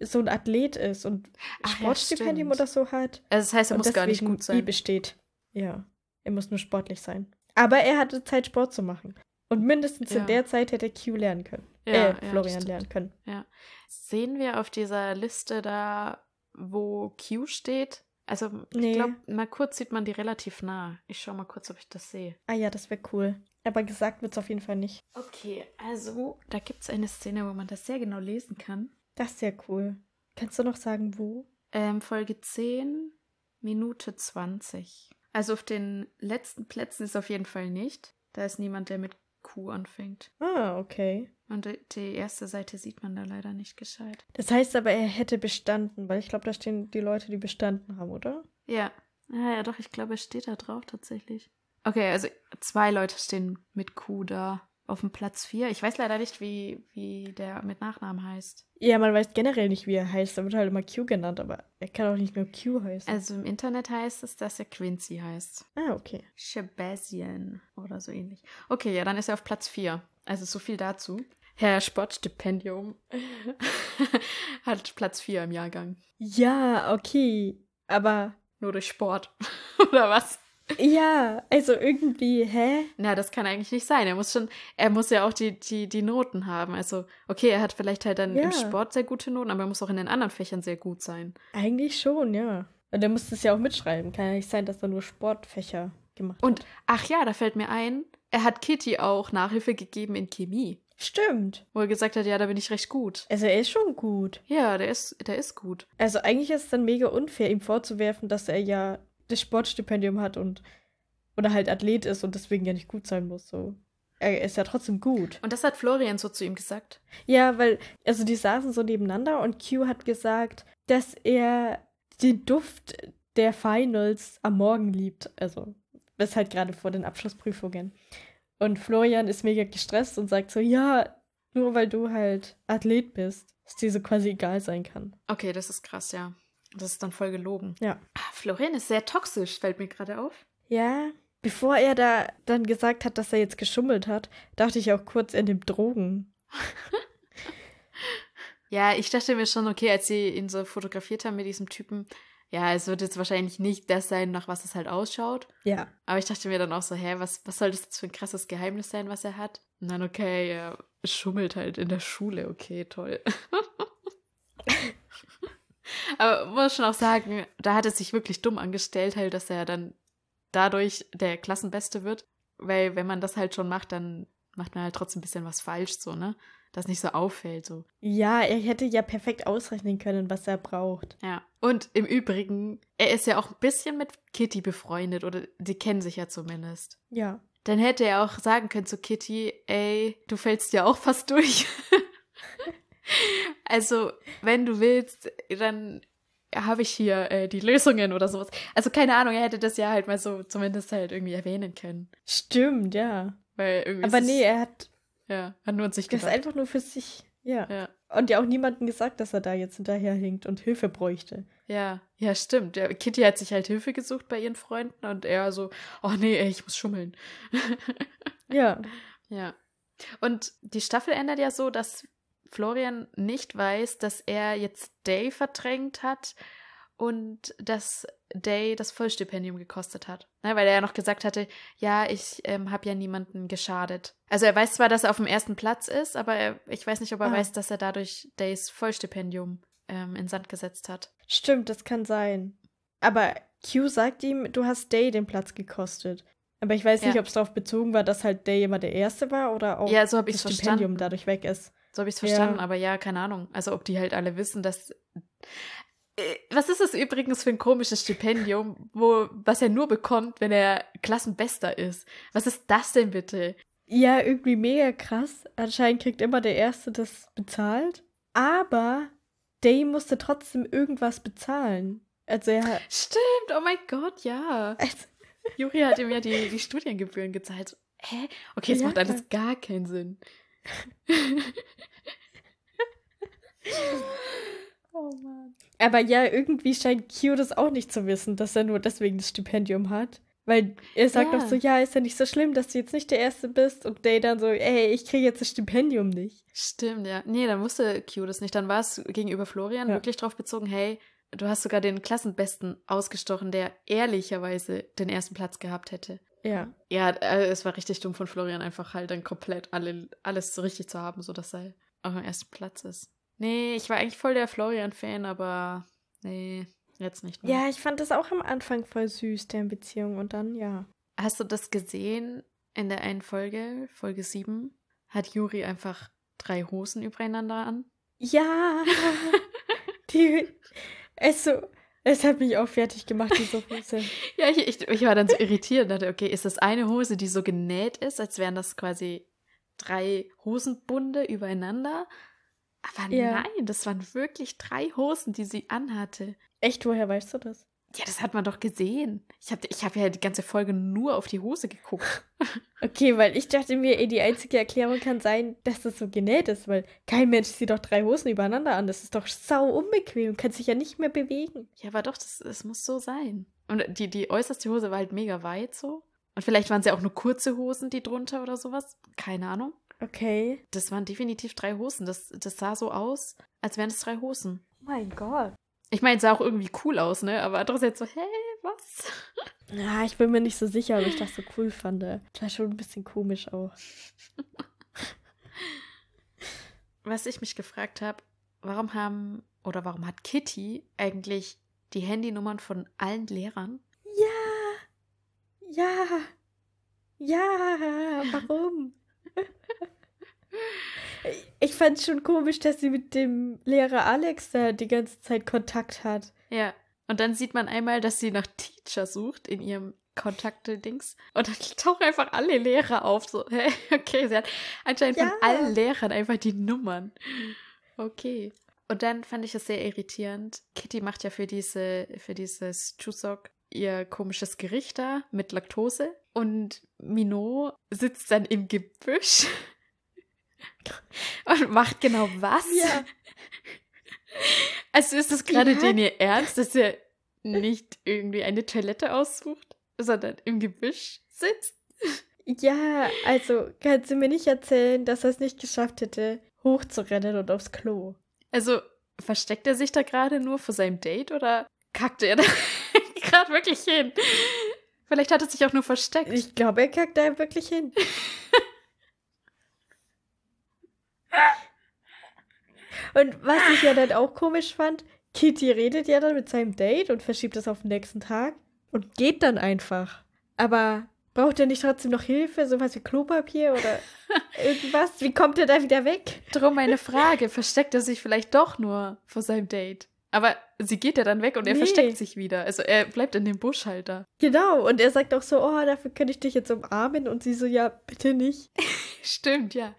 Speaker 1: so ein Athlet ist und
Speaker 2: Ach ja,
Speaker 1: Sportstipendium
Speaker 2: stimmt.
Speaker 1: oder so hat.
Speaker 2: Also das heißt, er muss gar nicht gut sein.
Speaker 1: I besteht. Ja, er muss nur sportlich sein. Aber er hatte Zeit, Sport zu machen. Und mindestens
Speaker 2: Ja.
Speaker 1: in der Zeit hätte Q lernen können.
Speaker 2: Ja,
Speaker 1: äh,
Speaker 2: ja,
Speaker 1: Florian lernen können.
Speaker 2: Sehen wir auf dieser Liste da, wo Q steht? Also,
Speaker 1: Nee.
Speaker 2: ich glaube, mal kurz sieht man die relativ nah. Ich schau mal kurz, ob ich das sehe.
Speaker 1: Ah ja, das wäre cool. Aber gesagt wird es auf jeden Fall nicht.
Speaker 2: Okay, also, da gibt es eine Szene, wo man das sehr genau lesen kann.
Speaker 1: Das ist ja cool. Kannst du noch sagen, wo?
Speaker 2: Ähm, Folge 10, Minute 20. Also auf den letzten Plätzen ist auf jeden Fall nicht. Da ist niemand, der mit Q anfängt.
Speaker 1: Ah, okay.
Speaker 2: Und die- erste Seite sieht man da leider nicht gescheit.
Speaker 1: Das heißt aber, er hätte bestanden, weil ich glaube, da stehen die Leute, die bestanden haben, oder?
Speaker 2: Ja. Ah, ja, doch, ich glaube, es steht da drauf tatsächlich. Okay, also zwei Leute stehen mit Q da auf dem Platz 4. Ich weiß leider nicht, wie, wie der mit Nachnamen heißt.
Speaker 1: Ja, man weiß generell nicht, wie er heißt. Er wird halt immer Q genannt, aber er kann auch nicht nur Q heißen.
Speaker 2: Also im Internet heißt es, dass er Quincy heißt.
Speaker 1: ah, okay.
Speaker 2: Shabazian oder so ähnlich. Okay, ja, dann ist er auf Platz 4. Also so viel dazu. Herr Sportstipendium hat Platz 4 im Jahrgang.
Speaker 1: Ja, okay. Aber
Speaker 2: Nur durch Sport. oder was?
Speaker 1: Ja, also irgendwie, hä?
Speaker 2: Na, das kann eigentlich nicht sein. Er muss schon, er muss ja auch die, die, die Noten haben. Also, okay, er hat vielleicht halt dann
Speaker 1: Ja.
Speaker 2: im Sport sehr gute Noten, aber er muss auch in den anderen Fächern sehr gut sein.
Speaker 1: Eigentlich schon, ja. Und er muss das ja auch mitschreiben. Kann ja nicht sein, dass er nur Sportfächer gemacht
Speaker 2: Und,
Speaker 1: hat.
Speaker 2: ach ja, da fällt mir ein, er hat Kitty auch Nachhilfe gegeben in Chemie.
Speaker 1: Stimmt.
Speaker 2: Wo er gesagt hat, ja, da bin ich recht gut.
Speaker 1: Also er ist schon gut.
Speaker 2: Ja, der ist, der ist gut.
Speaker 1: Also eigentlich ist es dann mega unfair, ihm vorzuwerfen, dass er ja das Sportstipendium hat und oder halt Athlet ist und deswegen ja nicht gut sein muss. So. Er ist ja trotzdem gut.
Speaker 2: Und das hat Florian so zu ihm gesagt.
Speaker 1: Ja, weil, also die saßen so nebeneinander und Q hat gesagt, dass er den Duft der Finals am Morgen liebt. Also, das halt gerade vor den Abschlussprüfungen. Und Florian ist mega gestresst und sagt so, ja, nur weil du halt Athlet bist, dass dir so quasi egal sein kann.
Speaker 2: Okay, das ist krass, ja. Das ist dann voll gelogen.
Speaker 1: Ja.
Speaker 2: Ah, Florian ist sehr toxisch, fällt mir gerade auf.
Speaker 1: Ja, bevor er da dann gesagt hat, dass er jetzt geschummelt hat, dachte ich auch kurz, er nimmt Drogen.
Speaker 2: Ja, ich dachte mir schon, okay, als sie ihn so fotografiert haben mit diesem Typen, ja, es wird jetzt wahrscheinlich nicht das sein, nach was es halt ausschaut.
Speaker 1: Ja.
Speaker 2: Aber ich dachte mir dann auch so, hä, was, was soll das jetzt für ein krasses Geheimnis sein, was er hat? Und dann, okay, er schummelt halt in der Schule, okay, toll. Aber muss schon auch sagen, da hat es sich wirklich dumm angestellt, halt, dass er dann dadurch der Klassenbeste wird. Weil wenn man das halt schon macht, dann macht man halt trotzdem ein bisschen was falsch, so, ne? Das nicht so auffällt, so.
Speaker 1: Ja, er hätte ja perfekt ausrechnen können, was er braucht.
Speaker 2: Ja. Und im Übrigen, er ist ja auch ein bisschen mit Kitty befreundet, oder die kennen sich ja zumindest.
Speaker 1: Ja.
Speaker 2: Dann hätte er auch sagen können zu Kitty, ey, du fällst ja auch fast durch. also, wenn du willst, dann habe ich hier äh, die Lösungen oder sowas. Also, keine Ahnung, er hätte das ja halt mal so zumindest halt irgendwie erwähnen können.
Speaker 1: Stimmt, ja.
Speaker 2: Weil irgendwie
Speaker 1: Aber nee, er hat
Speaker 2: ja, hat nur an sich
Speaker 1: das
Speaker 2: gedacht.
Speaker 1: einfach nur für sich. Ja.
Speaker 2: Ja,
Speaker 1: Und ja auch niemandem gesagt, dass er da jetzt hinterherhinkt und Hilfe bräuchte.
Speaker 2: ja, ja, stimmt. Ja, Kitty hat sich halt Hilfe gesucht bei ihren Freunden und er so, oh nee, ey, ich muss schummeln.
Speaker 1: Ja.
Speaker 2: Ja. Und die Staffel endet ja so, dass Florian nicht weiß, dass er jetzt Day verdrängt hat und dass Day das Vollstipendium gekostet hat. Ne, weil er ja noch gesagt hatte, ja, ich ähm, habe ja niemanden geschadet. Also er weiß zwar, dass er auf dem ersten Platz ist, aber er, ich weiß nicht, ob er
Speaker 1: Ah.
Speaker 2: weiß, dass er dadurch Days Vollstipendium ähm, in Sand gesetzt hat.
Speaker 1: Stimmt, das kann sein. Aber Q sagt ihm, du hast Day den Platz gekostet. Aber ich weiß nicht,
Speaker 2: Ja.
Speaker 1: ob es darauf bezogen war, dass halt Day immer der Erste war oder auch
Speaker 2: ja, so
Speaker 1: das Stipendium
Speaker 2: verstanden.
Speaker 1: dadurch weg ist.
Speaker 2: So habe ich es
Speaker 1: Ja.
Speaker 2: verstanden, aber ja, keine Ahnung. Also ob die halt alle wissen, dass. Äh, Was ist das übrigens für ein komisches Stipendium, wo, was er nur bekommt, wenn er Klassenbester ist? Was ist das denn bitte?
Speaker 1: Ja, irgendwie mega krass. Anscheinend kriegt immer der Erste das bezahlt. Aber Day musste trotzdem irgendwas bezahlen. Also er hat.
Speaker 2: Stimmt, oh mein Gott, ja.
Speaker 1: Also,
Speaker 2: Juri hat ihm ja die, die Studiengebühren gezahlt. Hä? Okay, es
Speaker 1: Ja.
Speaker 2: macht alles gar keinen Sinn. oh Mann.
Speaker 1: aber ja, irgendwie scheint Q das auch nicht zu wissen, dass er nur deswegen das Stipendium hat. Weil er sagt
Speaker 2: Ja.
Speaker 1: doch so, ja, ist ja nicht so schlimm, dass du jetzt nicht der Erste bist. Und Day dann so, ey, ich kriege jetzt das Stipendium nicht.
Speaker 2: Stimmt, ja. Nee, dann wusste Q das nicht. Dann war es gegenüber Florian
Speaker 1: Ja.
Speaker 2: wirklich drauf bezogen, hey, du hast sogar den Klassenbesten ausgestochen, der ehrlicherweise den ersten Platz gehabt hätte.
Speaker 1: Ja.
Speaker 2: Ja, äh, es war richtig dumm von Florian, einfach halt dann komplett alle, alles so richtig zu haben, sodass er auf dem ersten Platz ist. Nee, ich war eigentlich voll der Florian-Fan, aber nee, jetzt nicht mehr.
Speaker 1: Ja, ich fand das auch am Anfang voll süß, deren Beziehung. Und dann, ja.
Speaker 2: Hast du das gesehen in der einen Folge, Folge 7? Hat Juri einfach drei Hosen übereinander an?
Speaker 1: Ja. Die, es, so, es hat mich auch fertig gemacht, diese Hose.
Speaker 2: Ja, ich, ich, ich war dann so irritiert und dachte, okay, ist das eine Hose, die so genäht ist, als wären das quasi drei Hosenbunde übereinander? Aber
Speaker 1: Ja.
Speaker 2: nein, das waren wirklich drei Hosen, die sie anhatte.
Speaker 1: Echt, woher weißt du das?
Speaker 2: Ja, das hat man doch gesehen. Ich habe ich hab ja die ganze Folge nur auf die Hose geguckt.
Speaker 1: Okay, weil ich dachte mir, ey, die einzige Erklärung kann sein, dass das so genäht ist, weil kein Mensch zieht doch drei Hosen übereinander an. Das ist doch sau unbequem und kann sich ja nicht mehr bewegen.
Speaker 2: Ja, aber doch, das, das muss so sein. Und die, die äußerste Hose war halt mega weit so. Und vielleicht waren es ja auch nur kurze Hosen, die drunter oder sowas. Keine Ahnung.
Speaker 1: Okay.
Speaker 2: Das waren definitiv drei Hosen. Das, das sah so aus, als wären es drei Hosen.
Speaker 1: Oh mein Gott.
Speaker 2: Ich meine, es sah auch irgendwie cool aus, ne? Aber andererseits so, hä, was?
Speaker 1: Ja, ich bin mir nicht so sicher, ob ich das so cool fand. Das war schon ein bisschen komisch auch.
Speaker 2: Was ich mich gefragt habe, warum haben oder warum hat Kitty eigentlich die Handynummern von allen Lehrern?
Speaker 1: Ja. Ja. Ja. Warum? ich fand es schon komisch, dass sie mit dem Lehrer Alex da die ganze Zeit Kontakt hat.
Speaker 2: Ja. Und dann sieht man einmal, dass sie nach Teacher sucht in ihrem Kontakte-Dings. Und dann tauchen einfach alle Lehrer auf. So, hä? Okay, sie hat anscheinend von
Speaker 1: Ja.
Speaker 2: allen Lehrern einfach die Nummern. Okay. Und dann fand ich es sehr irritierend. Kitty macht ja für diese, für dieses Chusok ihr komisches Gericht da mit Laktose. Und Minot sitzt dann im Gebüsch und macht genau was?
Speaker 1: Ja.
Speaker 2: Also ist es gerade
Speaker 1: Ja.
Speaker 2: den ihr Ernst, dass er nicht irgendwie eine Toilette aussucht, sondern im Gebüsch sitzt?
Speaker 1: Ja, also kannst du mir nicht erzählen, dass er es nicht geschafft hätte, hochzurennen und aufs Klo.
Speaker 2: Also versteckt er sich da gerade nur vor seinem Date oder kackt er da gerade wirklich hin? Vielleicht hat er sich auch nur versteckt.
Speaker 1: Ich glaube, er kackt da wirklich hin. Und was ich ja dann auch komisch fand, Kitty redet ja dann mit seinem Date und verschiebt es auf den nächsten Tag und geht dann einfach. Aber braucht er nicht trotzdem noch Hilfe, sowas wie Klopapier oder irgendwas? Wie kommt er da wieder weg?
Speaker 2: Drum meine Frage, versteckt er sich vielleicht doch nur vor seinem Date? Aber sie geht ja dann weg und er
Speaker 1: Nee.
Speaker 2: versteckt sich wieder. Also er bleibt in dem Busch halt da.
Speaker 1: Genau, und er sagt auch so, oh, dafür könnte ich dich jetzt umarmen und sie so, ja, bitte nicht.
Speaker 2: Stimmt, ja.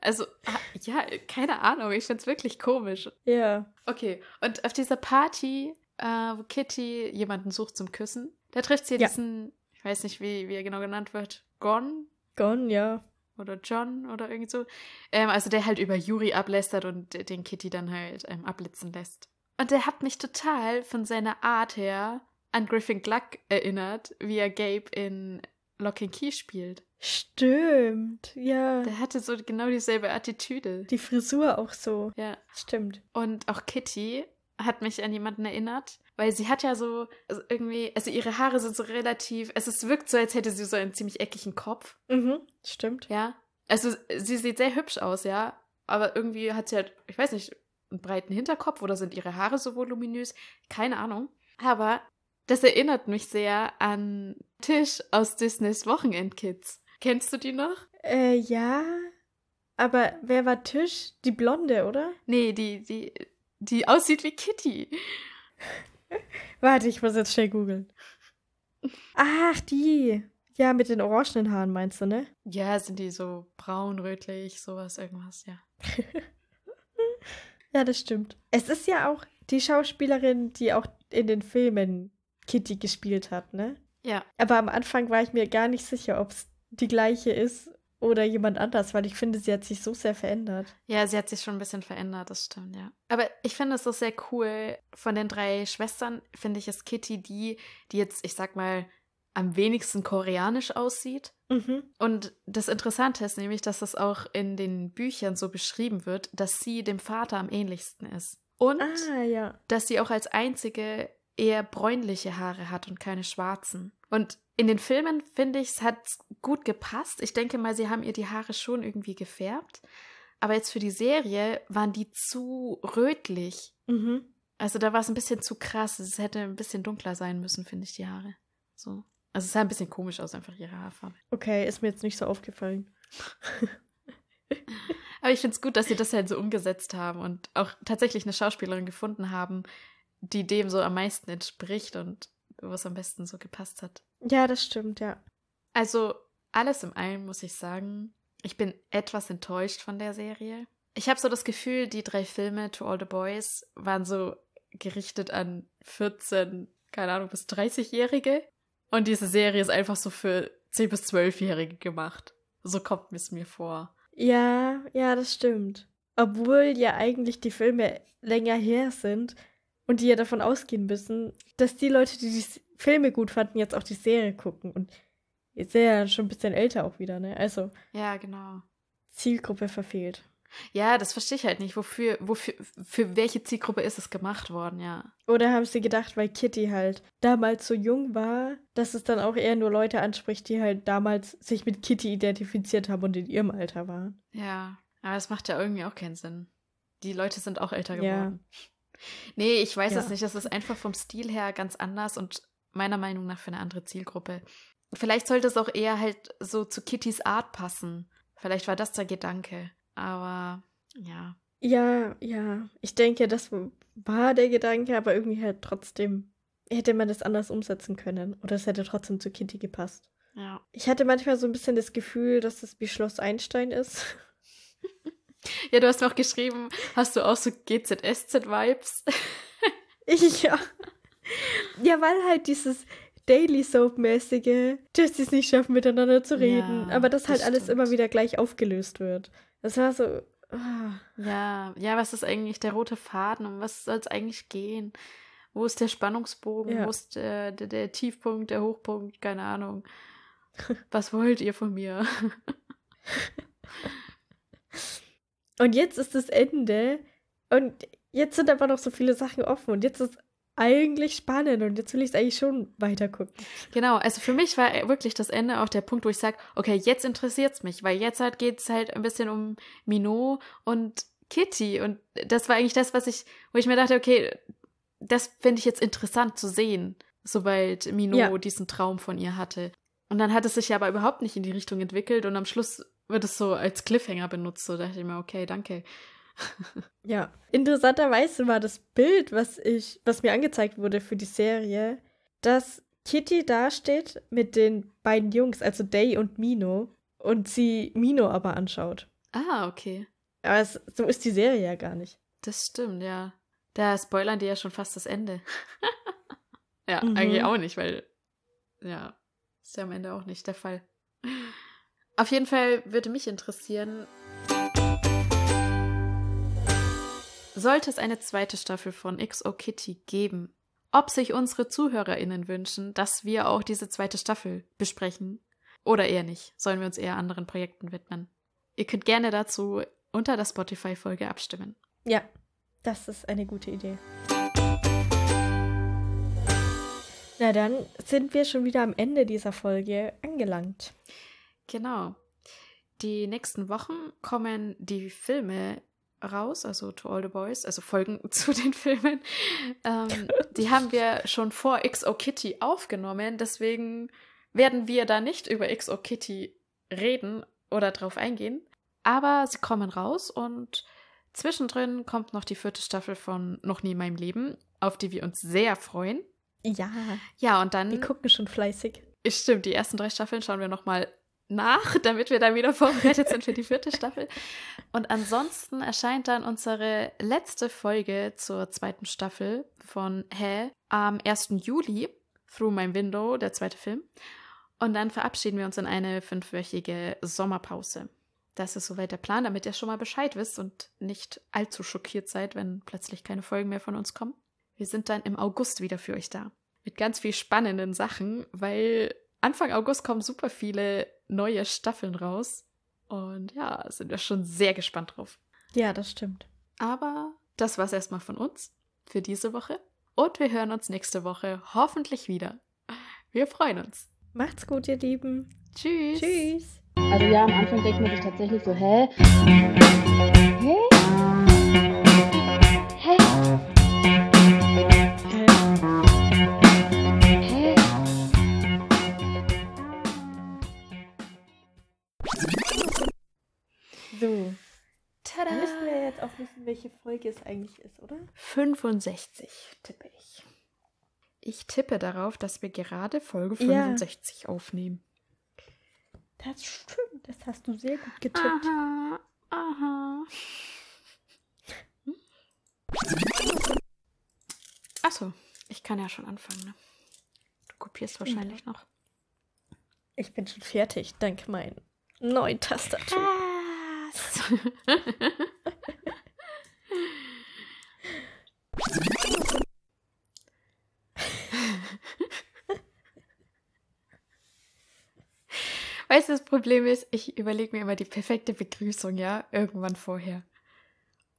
Speaker 2: Also, ah, ja, keine Ahnung, ich find's wirklich komisch.
Speaker 1: Ja.
Speaker 2: Okay, und auf dieser Party, äh, wo Kitty jemanden sucht zum Küssen, da trifft sie
Speaker 1: Ja.
Speaker 2: diesen, ich weiß nicht, wie, wie er genau genannt wird, Gon
Speaker 1: Gone, ja.
Speaker 2: oder John oder irgend so. Ähm, also der halt über Yuri ablästert und den Kitty dann halt ähm, abblitzen lässt. Und der hat mich total von seiner Art her an Griffin Gluck erinnert, wie er Gabe in Lock and Key spielt.
Speaker 1: Stimmt, ja.
Speaker 2: Der hatte so genau dieselbe Attitüde.
Speaker 1: Die Frisur auch so.
Speaker 2: Ja.
Speaker 1: Stimmt.
Speaker 2: Und auch Kitty hat mich an jemanden erinnert, weil sie hat ja so also irgendwie, also ihre Haare sind so relativ, also es wirkt so, als hätte sie so einen ziemlich eckigen Kopf,
Speaker 1: Mhm, stimmt.
Speaker 2: ja. Also sie sieht sehr hübsch aus, ja, aber irgendwie hat sie halt, ich weiß nicht, einen breiten Hinterkopf oder sind ihre Haare so voluminös, keine Ahnung. Aber das erinnert mich sehr an Tisch aus Disneys Wochenendkids. Kennst du die noch?
Speaker 1: Äh, ja. Aber wer war Tisch? Die Blonde, oder?
Speaker 2: Nee, die, die, die aussieht wie Kitty.
Speaker 1: Warte, ich muss jetzt schnell googeln. Ach, die. Ja, mit den orangenen Haaren meinst du, ne?
Speaker 2: Ja, sind die so braun, rötlich, sowas, irgendwas, ja.
Speaker 1: Ja, das stimmt. Es ist ja auch die Schauspielerin, die auch in den Filmen Kitty gespielt hat, ne?
Speaker 2: Ja.
Speaker 1: Aber am Anfang war ich mir gar nicht sicher, ob es die gleiche ist oder jemand anders, weil ich finde, sie hat sich so sehr verändert.
Speaker 2: Ja, sie hat sich schon ein bisschen verändert, das stimmt, ja. Aber ich finde es auch sehr cool. Von den drei Schwestern finde ich es Kitty die, die jetzt, ich sag mal, am wenigsten koreanisch aussieht.
Speaker 1: Mhm.
Speaker 2: Und das Interessante ist nämlich, dass das auch in den Büchern so beschrieben wird, dass sie dem Vater am ähnlichsten ist. Und
Speaker 1: Ah, ja.
Speaker 2: dass sie auch als einzige eher bräunliche Haare hat und keine schwarzen. Und in den Filmen finde ich, es hat gut gepasst. Ich denke mal, sie haben ihr die Haare schon irgendwie gefärbt. Aber jetzt für die Serie waren die zu rötlich.
Speaker 1: Mhm.
Speaker 2: Also da war es ein bisschen zu krass. Es hätte ein bisschen dunkler sein müssen, finde ich, die Haare. So. Also es sah ein bisschen komisch aus, einfach ihre Haarfarbe.
Speaker 1: Okay, ist mir jetzt nicht so aufgefallen.
Speaker 2: Aber ich finde es gut, dass sie das halt so umgesetzt haben und auch tatsächlich eine Schauspielerin gefunden haben, die dem so am meisten entspricht und was am besten so gepasst hat.
Speaker 1: Ja, das stimmt, ja.
Speaker 2: Also alles im allen muss ich sagen, ich bin etwas enttäuscht von der Serie. Ich habe so das Gefühl, die drei Filme To All the Boys waren so gerichtet an 14, keine Ahnung, bis 30-Jährige. Und diese Serie ist einfach so für 10 bis 12-Jährige gemacht. So kommt es mir vor.
Speaker 1: Ja, ja, das stimmt. Obwohl ja eigentlich die Filme länger her sind und die ja davon ausgehen müssen, dass die Leute, die die Filme gut fanden, jetzt auch die Serie gucken. Und ist ja schon ein bisschen älter auch wieder, ne? Also
Speaker 2: Ja, genau.
Speaker 1: Zielgruppe verfehlt.
Speaker 2: Ja, das verstehe ich halt nicht. Wofür, wofür, für welche Zielgruppe ist es gemacht worden, ja.
Speaker 1: Oder haben sie gedacht, weil Kitty halt damals so jung war, dass es dann auch eher nur Leute anspricht, die halt damals sich mit Kitty identifiziert haben und in ihrem Alter waren.
Speaker 2: Ja, aber das macht ja irgendwie auch keinen Sinn. Die Leute sind auch älter
Speaker 1: Ja.
Speaker 2: Nee, ich weiß
Speaker 1: Ja.
Speaker 2: es nicht. Das ist einfach vom Stil her ganz anders und meiner Meinung nach für eine andere Zielgruppe. Vielleicht sollte es auch eher halt so zu Kittys Art passen. Vielleicht war das der Gedanke. Aber ja.
Speaker 1: Ja, ja. Ich denke, das war der Gedanke, aber irgendwie halt trotzdem hätte man das anders umsetzen können. Oder es hätte trotzdem zu Kitty gepasst.
Speaker 2: Ja.
Speaker 1: Ich hatte manchmal so ein bisschen das Gefühl, dass es wie Schloss Einstein ist.
Speaker 2: Ja, du hast noch geschrieben, hast du auch so GZSZ-Vibes?
Speaker 1: Ich, ja. Ja, weil halt dieses Daily Soap-mäßige, dass die es nicht schaffen, miteinander zu reden.
Speaker 2: Ja,
Speaker 1: aber das halt
Speaker 2: das
Speaker 1: alles
Speaker 2: stimmt.
Speaker 1: immer wieder gleich aufgelöst wird. Das war so. ah.
Speaker 2: Ja, ja, was ist eigentlich der rote Faden? Um was soll es eigentlich gehen? Wo ist der Spannungsbogen?
Speaker 1: Ja.
Speaker 2: Wo ist der, der, der Tiefpunkt, der Hochpunkt? Keine Ahnung. Was wollt ihr von mir?
Speaker 1: Und jetzt ist das Ende. Und jetzt sind aber noch so viele Sachen offen. Und jetzt ist eigentlich spannend. Und jetzt will ich es eigentlich schon weiter gucken.
Speaker 2: Genau, also für mich war wirklich das Ende auch der Punkt, wo ich sage, okay, jetzt interessiert's mich, weil jetzt halt geht's halt ein bisschen um Minot und Kitty. Und das war eigentlich das, was ich, wo ich mir dachte, okay, das finde ich jetzt interessant zu sehen, sobald Minot
Speaker 1: Ja.
Speaker 2: diesen Traum von ihr hatte. Und dann hat es sich aber überhaupt nicht in die Richtung entwickelt und am Schluss wird es so als Cliffhanger benutzt. So dachte ich mir, okay, danke.
Speaker 1: Ja. Interessanterweise war das Bild, was ich, was mir angezeigt wurde für die Serie, dass Kitty dasteht mit den beiden Jungs, also Day und Mino, und sie Mino aber anschaut.
Speaker 2: Ah, okay.
Speaker 1: Aber es, so ist die Serie ja gar nicht.
Speaker 2: Das stimmt, ja. Da spoilern die ja schon fast das Ende. ja,
Speaker 1: Mhm.
Speaker 2: eigentlich auch nicht, weil, ja, ist ja am Ende auch nicht der Fall. Auf jeden Fall würde mich interessieren, sollte es eine zweite Staffel von XO Kitty geben, ob sich unsere ZuhörerInnen wünschen, dass wir auch diese zweite Staffel besprechen. Oder eher nicht. Sollen wir uns eher anderen Projekten widmen? Ihr könnt gerne dazu unter der Spotify-Folge abstimmen.
Speaker 1: Ja, das ist eine gute Idee. Na dann sind wir schon wieder am Ende dieser Folge angelangt.
Speaker 2: Genau. Die nächsten Wochen kommen die Filme raus, also To All the Boys, also Folgen zu den Filmen. Ähm, die haben wir schon vor XO Kitty aufgenommen, deswegen werden wir da nicht über XO Kitty reden oder drauf eingehen. Aber sie kommen raus und zwischendrin kommt noch die vierte Staffel von Noch nie in meinem Leben, auf die wir uns sehr freuen.
Speaker 1: Ja,
Speaker 2: Ja, und dann
Speaker 1: wir gucken schon fleißig.
Speaker 2: Stimmt, die ersten drei Staffeln schauen wir nochmal nach, damit wir dann wieder vorbereitet sind für die vierte Staffel. Und ansonsten erscheint dann unsere letzte Folge zur zweiten Staffel von Hä am 1. Juli, Through My Window, der zweite Film. Und dann verabschieden wir uns in eine fünfwöchige Sommerpause. Das ist soweit der Plan, damit ihr schon mal Bescheid wisst und nicht allzu schockiert seid, wenn plötzlich keine Folgen mehr von uns kommen. Wir sind dann im August wieder für euch da. Mit ganz viel spannenden Sachen, weil Anfang August kommen super viele neue Staffeln raus. Und ja, sind wir schon sehr gespannt drauf.
Speaker 1: Ja, das stimmt.
Speaker 2: Aber das war's erstmal von uns für diese Woche. Und wir hören uns nächste Woche hoffentlich wieder. Wir freuen uns.
Speaker 1: Macht's gut, ihr Lieben.
Speaker 2: Tschüss.
Speaker 1: Tschüss.
Speaker 3: Also ja, am Anfang denkt man sich tatsächlich so, hä? Hä? Hä?
Speaker 1: Es eigentlich ist, oder?
Speaker 2: 65 tippe ich. Ich tippe darauf, dass wir gerade Folge
Speaker 1: Ja.
Speaker 2: 65 aufnehmen.
Speaker 1: Das stimmt, das hast du sehr gut getippt.
Speaker 2: Aha, aha. Achso, ich kann ja schon anfangen, ne? Du kopierst wahrscheinlich noch.
Speaker 1: Ich bin schon fertig, dank meinen neuen Tastatur.
Speaker 2: Weißt du, das Problem ist, ich überlege mir immer die perfekte Begrüßung, ja, irgendwann vorher.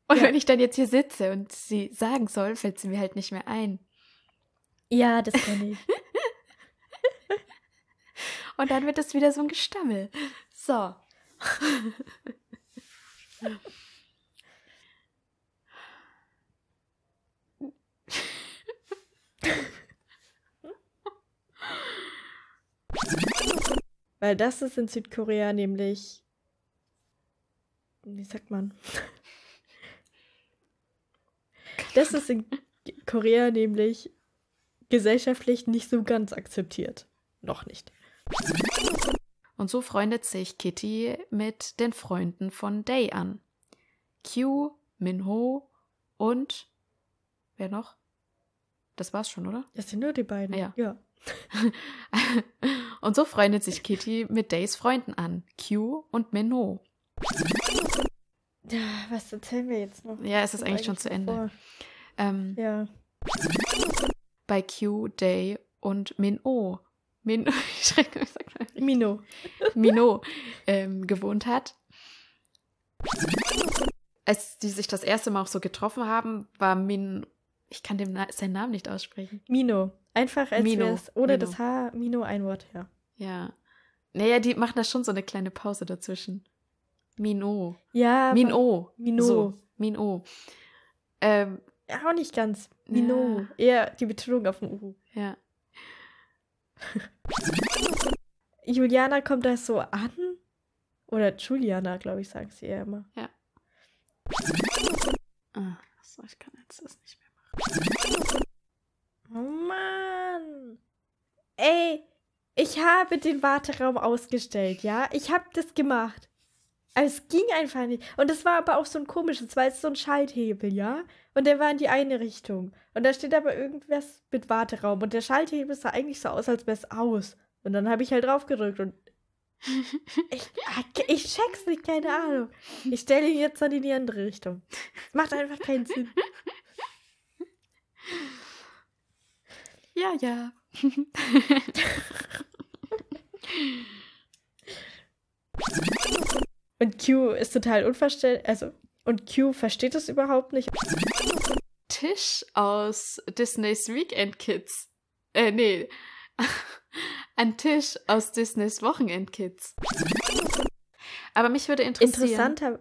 Speaker 2: Und
Speaker 1: Ja.
Speaker 2: wenn ich dann jetzt hier sitze und sie sagen soll, fällt sie mir halt nicht mehr ein.
Speaker 1: Ja, das kann ich.
Speaker 2: Und dann wird es wieder so ein Gestammel. So.
Speaker 1: Weil das ist in Südkorea nämlich. Wie sagt man? Das ist in Korea nämlich gesellschaftlich nicht so ganz akzeptiert. Noch nicht.
Speaker 2: Und so freundet sich Kitty mit den Freunden von Day an. Q, Minho und wer noch? Das war's schon, oder?
Speaker 1: Das sind nur die beiden.
Speaker 2: Ja.
Speaker 1: ja.
Speaker 2: und so freundet sich Kitty mit Days Freunden an. Q und Minho.
Speaker 1: Ja, was erzählen wir jetzt noch?
Speaker 2: Ja, es ist eigentlich schon zu Ende. Ähm,
Speaker 1: Ja.
Speaker 2: Bei Q, Day und Minho. Min ich schrecke mich, sag mal.
Speaker 1: Mino.
Speaker 2: Minot ähm, gewohnt hat. Als die sich das erste Mal auch so getroffen haben, war Min. Ich kann dem Na seinen Namen nicht aussprechen.
Speaker 1: Mino. Einfach als
Speaker 2: Mino.
Speaker 1: wär's ohne
Speaker 2: Mino.
Speaker 1: das H. Mino ein Wort, ja.
Speaker 2: Ja. Naja, die machen da schon so eine kleine Pause dazwischen. Minot.
Speaker 1: Ja,
Speaker 2: Minot.
Speaker 1: Minot.
Speaker 2: So, Minot. Ähm,
Speaker 1: Ja, auch nicht ganz. Mino. Eher die Betonung auf dem U.
Speaker 2: ja.
Speaker 1: Juliana kommt da so an. Oder Juliana, glaube ich, sagen sie eher immer.
Speaker 2: Ah, so, ich kann jetzt das nicht mehr.
Speaker 1: Oh Mann. Ey, ich habe den Warteraum ausgestellt, ja? Ich habe das gemacht. Aber es ging einfach nicht. Und es war aber auch so ein komisches, weil es so ein Schalthebel, ja? Und der war in die eine Richtung. Und da steht aber irgendwas mit Warteraum. Und der Schalthebel sah eigentlich so aus, als wäre es aus. Und dann habe ich halt drauf gedrückt und ich, ich check's nicht, keine Ahnung. Ich stelle ihn jetzt dann in die andere Richtung. Macht einfach keinen Sinn.
Speaker 2: Ja, ja.
Speaker 1: Und Q ist total unverständlich. Also, und Q versteht es überhaupt nicht.
Speaker 2: Tisch aus Disneys Weekend Kids. Äh, nee. Ein Tisch aus Disneys Wochenend Kids. Aber mich würde interessieren.
Speaker 1: Interessanter,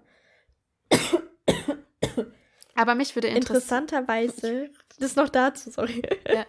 Speaker 2: aber mich würde interessieren.
Speaker 1: Interessanterweise, das noch dazu, sorry.
Speaker 2: Ja.